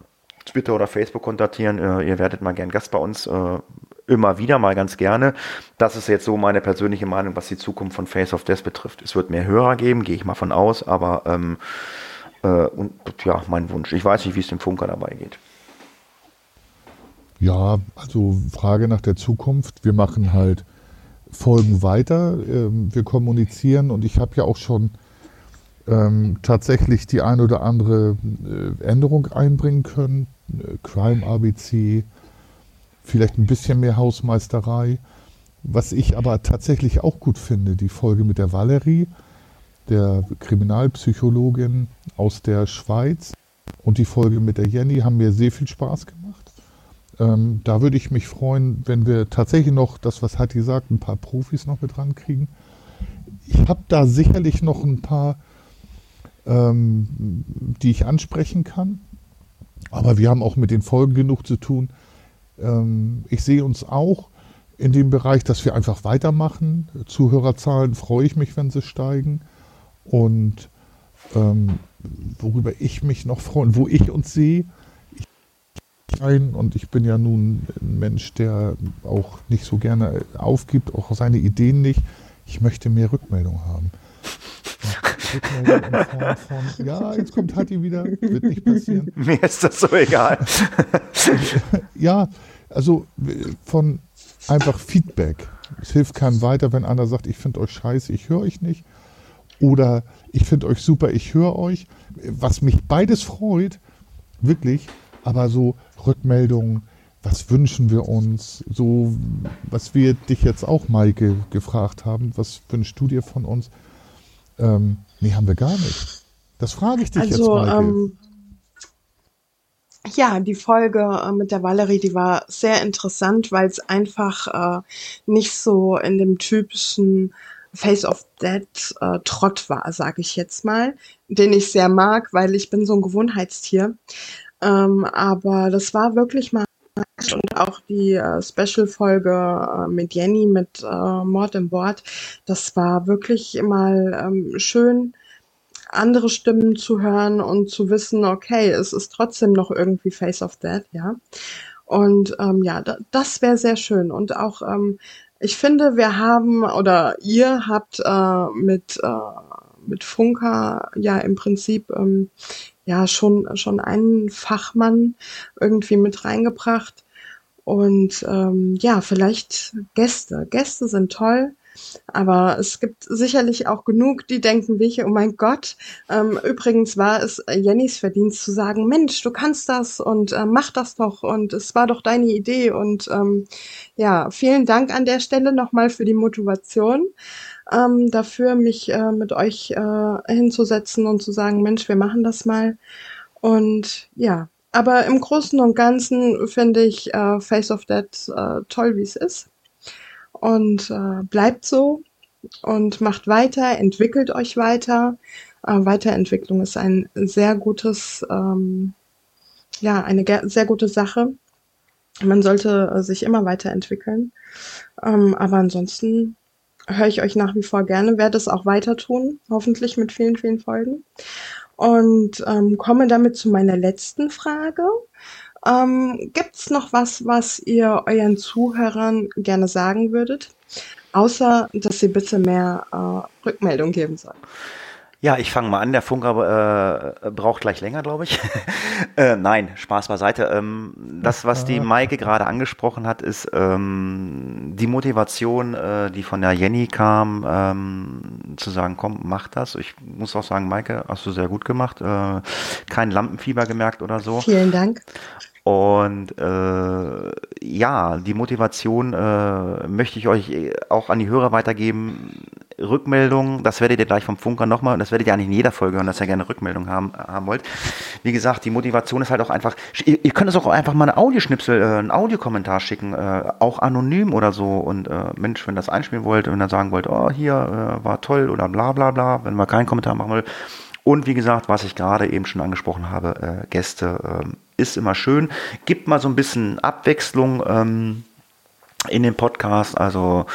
Twitter oder Facebook kontaktieren. Äh, ihr werdet mal gern Gast bei uns. Äh, immer wieder mal ganz gerne. Das ist jetzt so meine persönliche Meinung, was die Zukunft von Face of Death betrifft. Es wird mehr Hörer geben, gehe ich mal von aus, aber ähm, äh, und ja, mein Wunsch. Ich weiß nicht, wie es dem Funker dabei geht. Ja, also Frage nach der Zukunft. Wir machen halt Folgen weiter. Ähm, wir kommunizieren und ich habe ja auch schon ähm, tatsächlich die ein oder andere äh, Änderung einbringen können. Äh, Crime ABC, vielleicht ein bisschen mehr Hausmeisterei. Was ich aber tatsächlich auch gut finde, die Folge mit der Valerie, der Kriminalpsychologin aus der Schweiz und die Folge mit der Jenny haben mir sehr viel Spaß gemacht. Ähm, da würde ich mich freuen, wenn wir tatsächlich noch, das was Hatti sagt, ein paar Profis noch mit rankriegen. Ich habe da sicherlich noch ein paar, ähm, die ich ansprechen kann. Aber wir haben auch mit den Folgen genug zu tun. Ähm, ich sehe uns auch in dem Bereich, dass wir einfach weitermachen. Zuhörerzahlen freue ich mich, wenn sie steigen. Und ähm, worüber ich mich noch freue und wo ich uns sehe, ein und ich bin ja nun ein Mensch, der auch nicht so gerne aufgibt, auch seine Ideen nicht. Ich möchte mehr Rückmeldung haben. <laughs> Rückmeldung in Form von, ja, jetzt kommt Hatti wieder, wird nicht passieren. <laughs> Mir ist das so egal. <laughs> ja, also von einfach Feedback. Es hilft keinem weiter, wenn einer sagt, ich finde euch scheiße, ich höre euch nicht. Oder ich finde euch super, ich höre euch. Was mich beides freut, wirklich, aber so Rückmeldungen, was wünschen wir uns, so was wir dich jetzt auch, Maike, gefragt haben, was wünschst du dir von uns? Ähm, nee, haben wir gar nicht. Das frage ich dich also, jetzt, Maike. Ähm, ja, die Folge äh, mit der Valerie, die war sehr interessant, weil es einfach äh, nicht so in dem typischen Face of Dead äh, Trott war, sage ich jetzt mal, den ich sehr mag, weil ich bin so ein Gewohnheitstier. Ähm, aber das war wirklich mal und auch die äh, Special-Folge äh, mit Jenny mit äh, Mord im Bord, das war wirklich mal ähm, schön, andere Stimmen zu hören und zu wissen, okay, es ist trotzdem noch irgendwie Face of Dead, ja. Und ähm, ja, da, das wäre sehr schön. Und auch, ähm, ich finde, wir haben oder ihr habt äh, mit, äh, mit Funker ja im Prinzip ähm, ja schon, schon einen Fachmann irgendwie mit reingebracht. Und ähm, ja, vielleicht Gäste. Gäste sind toll. Aber es gibt sicherlich auch genug, die denken wie ich, oh mein Gott. Ähm, übrigens war es Jennys Verdienst zu sagen, Mensch, du kannst das und äh, mach das doch und es war doch deine Idee. Und ähm, ja, vielen Dank an der Stelle nochmal für die Motivation. ähm, dafür, mich äh, mit euch äh, hinzusetzen und zu sagen, Mensch, wir machen das mal. Und ja, aber im Großen und Ganzen finde ich äh, Face of Dead äh, toll, wie es ist. Und äh, bleibt so und macht weiter, entwickelt euch weiter. Äh, Weiterentwicklung ist ein sehr gutes, ähm, ja, eine sehr gute Sache. Man sollte äh, sich immer weiterentwickeln. Ähm, aber ansonsten höre ich euch nach wie vor gerne, werde es auch weiter tun, hoffentlich mit vielen, vielen Folgen. Und ähm, komme damit zu meiner letzten Frage. Ähm, Gibt es noch was, was ihr euren Zuhörern gerne sagen würdet? Außer, dass sie bitte mehr äh, Rückmeldung geben sollen. Ja, ich fange mal an. Der Funker äh, braucht gleich länger, glaube ich. <laughs> äh, nein, Spaß beiseite. Ähm, das, was die Maike gerade angesprochen hat, ist ähm, die Motivation, äh, die von der Jenny kam, ähm, zu sagen, komm, mach das. Ich muss auch sagen, Maike, hast du sehr gut gemacht. Äh, kein Lampenfieber gemerkt oder so. Vielen Dank. Und äh, ja, die Motivation äh, möchte ich euch auch an die Hörer weitergeben. Rückmeldung, das werdet ihr gleich vom Funker nochmal, und das werdet ihr eigentlich in jeder Folge hören, dass ihr gerne Rückmeldung haben, haben wollt. Wie gesagt, die Motivation ist halt auch einfach, ihr, ihr könnt es auch einfach mal eine Audioschnipsel, äh, einen Audiokommentar schicken, äh, auch anonym oder so. Und äh, Mensch, wenn ihr das einspielen wollt und dann sagen wollt, oh, hier äh, war toll oder bla bla bla, wenn wir keinen Kommentar machen wollt. Und wie gesagt, was ich gerade eben schon angesprochen habe, äh, Gäste, äh, ist immer schön. Gibt mal so ein bisschen Abwechslung ähm, in den Podcast. Also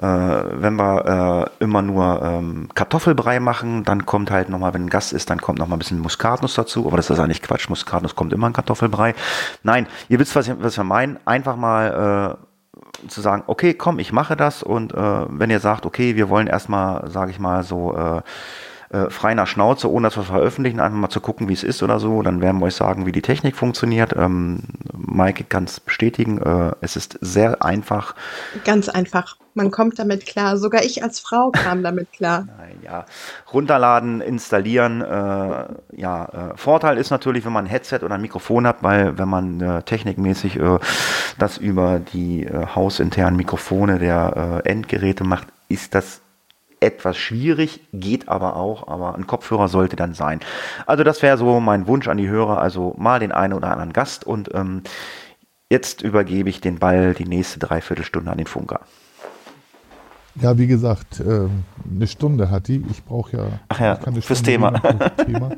äh, wenn wir äh, immer nur ähm, Kartoffelbrei machen, dann kommt halt nochmal, wenn ein Gast ist, dann kommt nochmal ein bisschen Muskatnuss dazu. Aber das ist eigentlich Quatsch. Muskatnuss kommt immer in Kartoffelbrei. Nein, ihr wisst, was, was wir meinen. Einfach mal äh, zu sagen, okay, komm, ich mache das. Und äh, wenn ihr sagt, okay, wir wollen erstmal, sage ich mal, so äh, frei nach Schnauze, ohne dass wir veröffentlichen, einfach mal zu gucken, wie es ist oder so. Dann werden wir euch sagen, wie die Technik funktioniert. Ähm, Maike kann es bestätigen. Äh, es ist sehr einfach. Ganz einfach. Man kommt damit klar. Sogar ich als Frau kam damit klar. <laughs> Nein, ja. Runterladen, installieren. Äh, ja, äh, Vorteil ist natürlich, wenn man ein Headset oder ein Mikrofon hat, weil wenn man äh, technikmäßig äh, das über die äh, hausinternen Mikrofone der äh, Endgeräte macht, ist das etwas schwierig, geht aber auch, aber ein Kopfhörer sollte dann sein. Also das wäre so mein Wunsch an die Hörer, also mal den einen oder anderen Gast und ähm, jetzt übergebe ich den Ball die nächste Dreiviertelstunde an den Funker. Ja, wie gesagt, äh, eine Stunde hat die. Ich brauche ja, Ach ja fürs Thema. Thema.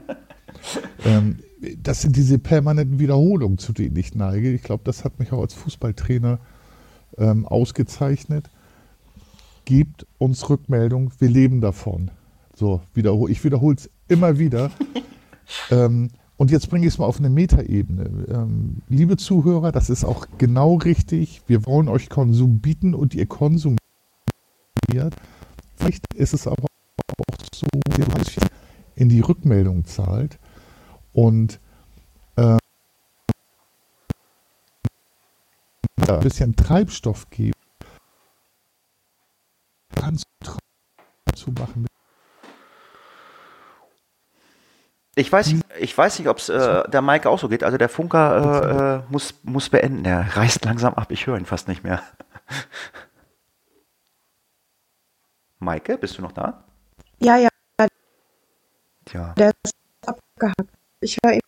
<laughs> ähm, das sind diese permanenten Wiederholungen, zu denen ich neige. Ich glaube, das hat mich auch als Fußballtrainer ähm, ausgezeichnet gebt uns Rückmeldung, wir leben davon. So, wiederhol, ich wiederhole es immer wieder. <laughs> ähm, und jetzt bringe ich es mal auf eine Metaebene. Ähm, liebe Zuhörer, das ist auch genau richtig. Wir wollen euch Konsum bieten und ihr konsumiert. Vielleicht ist es aber auch so, dass ihr in die Rückmeldung zahlt und äh, ein bisschen Treibstoff gebt kannst zu machen. Ich weiß, ich weiß nicht, ob es äh, der Maike auch so geht. Also der Funker äh, äh, muss, muss beenden. Er reißt langsam ab. Ich höre ihn fast nicht mehr. <laughs> Maike, bist du noch da? Ja, ja. Tja. Der ist abgehackt. Ich höre ihn.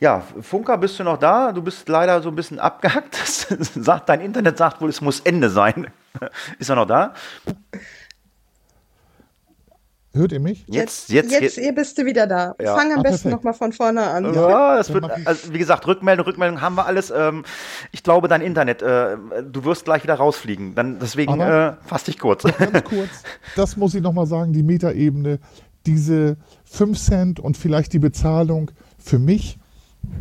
Ja, Funker, bist du noch da? Du bist leider so ein bisschen abgehackt. <laughs> sagt, dein Internet sagt wohl, es muss Ende sein. <laughs> Ist er noch da? Hört ihr mich? Jetzt, jetzt, jetzt, jetzt bist du wieder da. Ja. Fang am ah, besten nochmal von vorne an. Ja, das wird, also, wie gesagt, Rückmeldung, Rückmeldung haben wir alles. Ähm, ich glaube, dein Internet, äh, du wirst gleich wieder rausfliegen. Dann, deswegen äh, fass dich kurz. Ganz kurz, <laughs> das muss ich nochmal sagen, die Metaebene, diese 5 Cent und vielleicht die Bezahlung für mich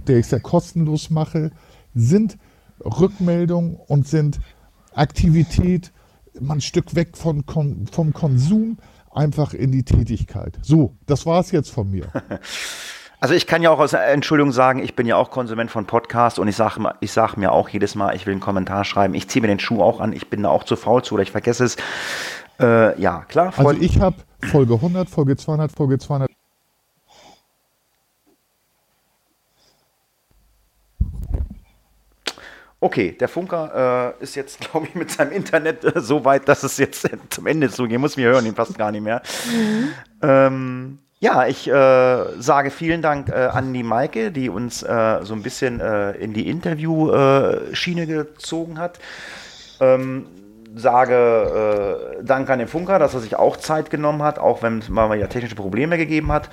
der ich es ja kostenlos mache, sind Rückmeldungen und sind Aktivität, man ein Stück weg von, vom Konsum einfach in die Tätigkeit. So, das war es jetzt von mir. <laughs> Also ich kann ja auch aus Entschuldigung sagen, ich bin ja auch Konsument von Podcasts und ich sage ich sag mir auch jedes Mal, ich will einen Kommentar schreiben. Ich ziehe mir den Schuh auch an, ich bin da auch zu faul zu oder ich vergesse es. Äh, ja, klar. Also ich habe Folge 100, Folge 200, Folge 200 Okay, der Funker äh, ist jetzt, <laughs> glaube ich, mit seinem Internet äh, so weit, dass es jetzt zum Ende zugehen muss. Wir hören ihn fast gar nicht mehr. Ähm, ja, ich äh, sage vielen Dank äh, an die Maike, die uns äh, so ein bisschen äh, in die Interview-Schiene gezogen hat. Ähm, sage äh, Dank an den Funker, dass er sich auch Zeit genommen hat, auch wenn es mal ja technische Probleme gegeben hat.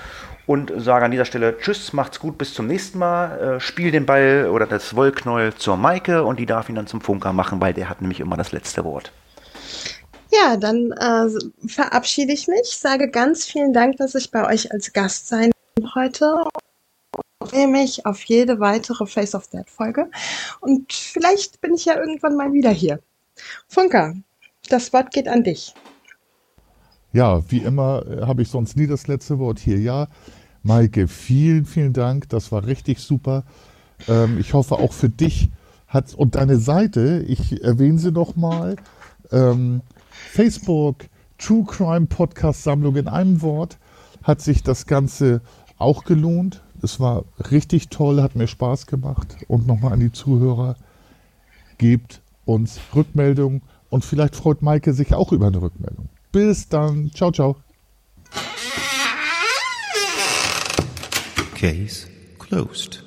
Und sage an dieser Stelle Tschüss, macht's gut, bis zum nächsten Mal. Äh, spiel den Ball oder das Wollknäuel zur Maike und die darf ihn dann zum Funker machen, weil der hat nämlich immer das letzte Wort. Ja, dann äh, verabschiede ich mich, sage ganz vielen Dank, dass ich bei euch als Gast sein heute freue mich auf jede weitere Face of Dead Folge und vielleicht bin ich ja irgendwann mal wieder hier. Funker, das Wort geht an dich. Ja, wie immer äh, habe ich sonst nie das letzte Wort hier. Ja, Maike, vielen, vielen Dank. Das war richtig super. Ähm, ich hoffe auch für dich hat und deine Seite, ich erwähne sie nochmal, ähm, Facebook, True Crime Podcast Sammlung in einem Wort, hat sich das Ganze auch gelohnt. Es war richtig toll, hat mir Spaß gemacht. Und nochmal an die Zuhörer, gebt uns Rückmeldungen und vielleicht freut Maike sich auch über eine Rückmeldung. Bis dann. Ciao, ciao. Case closed.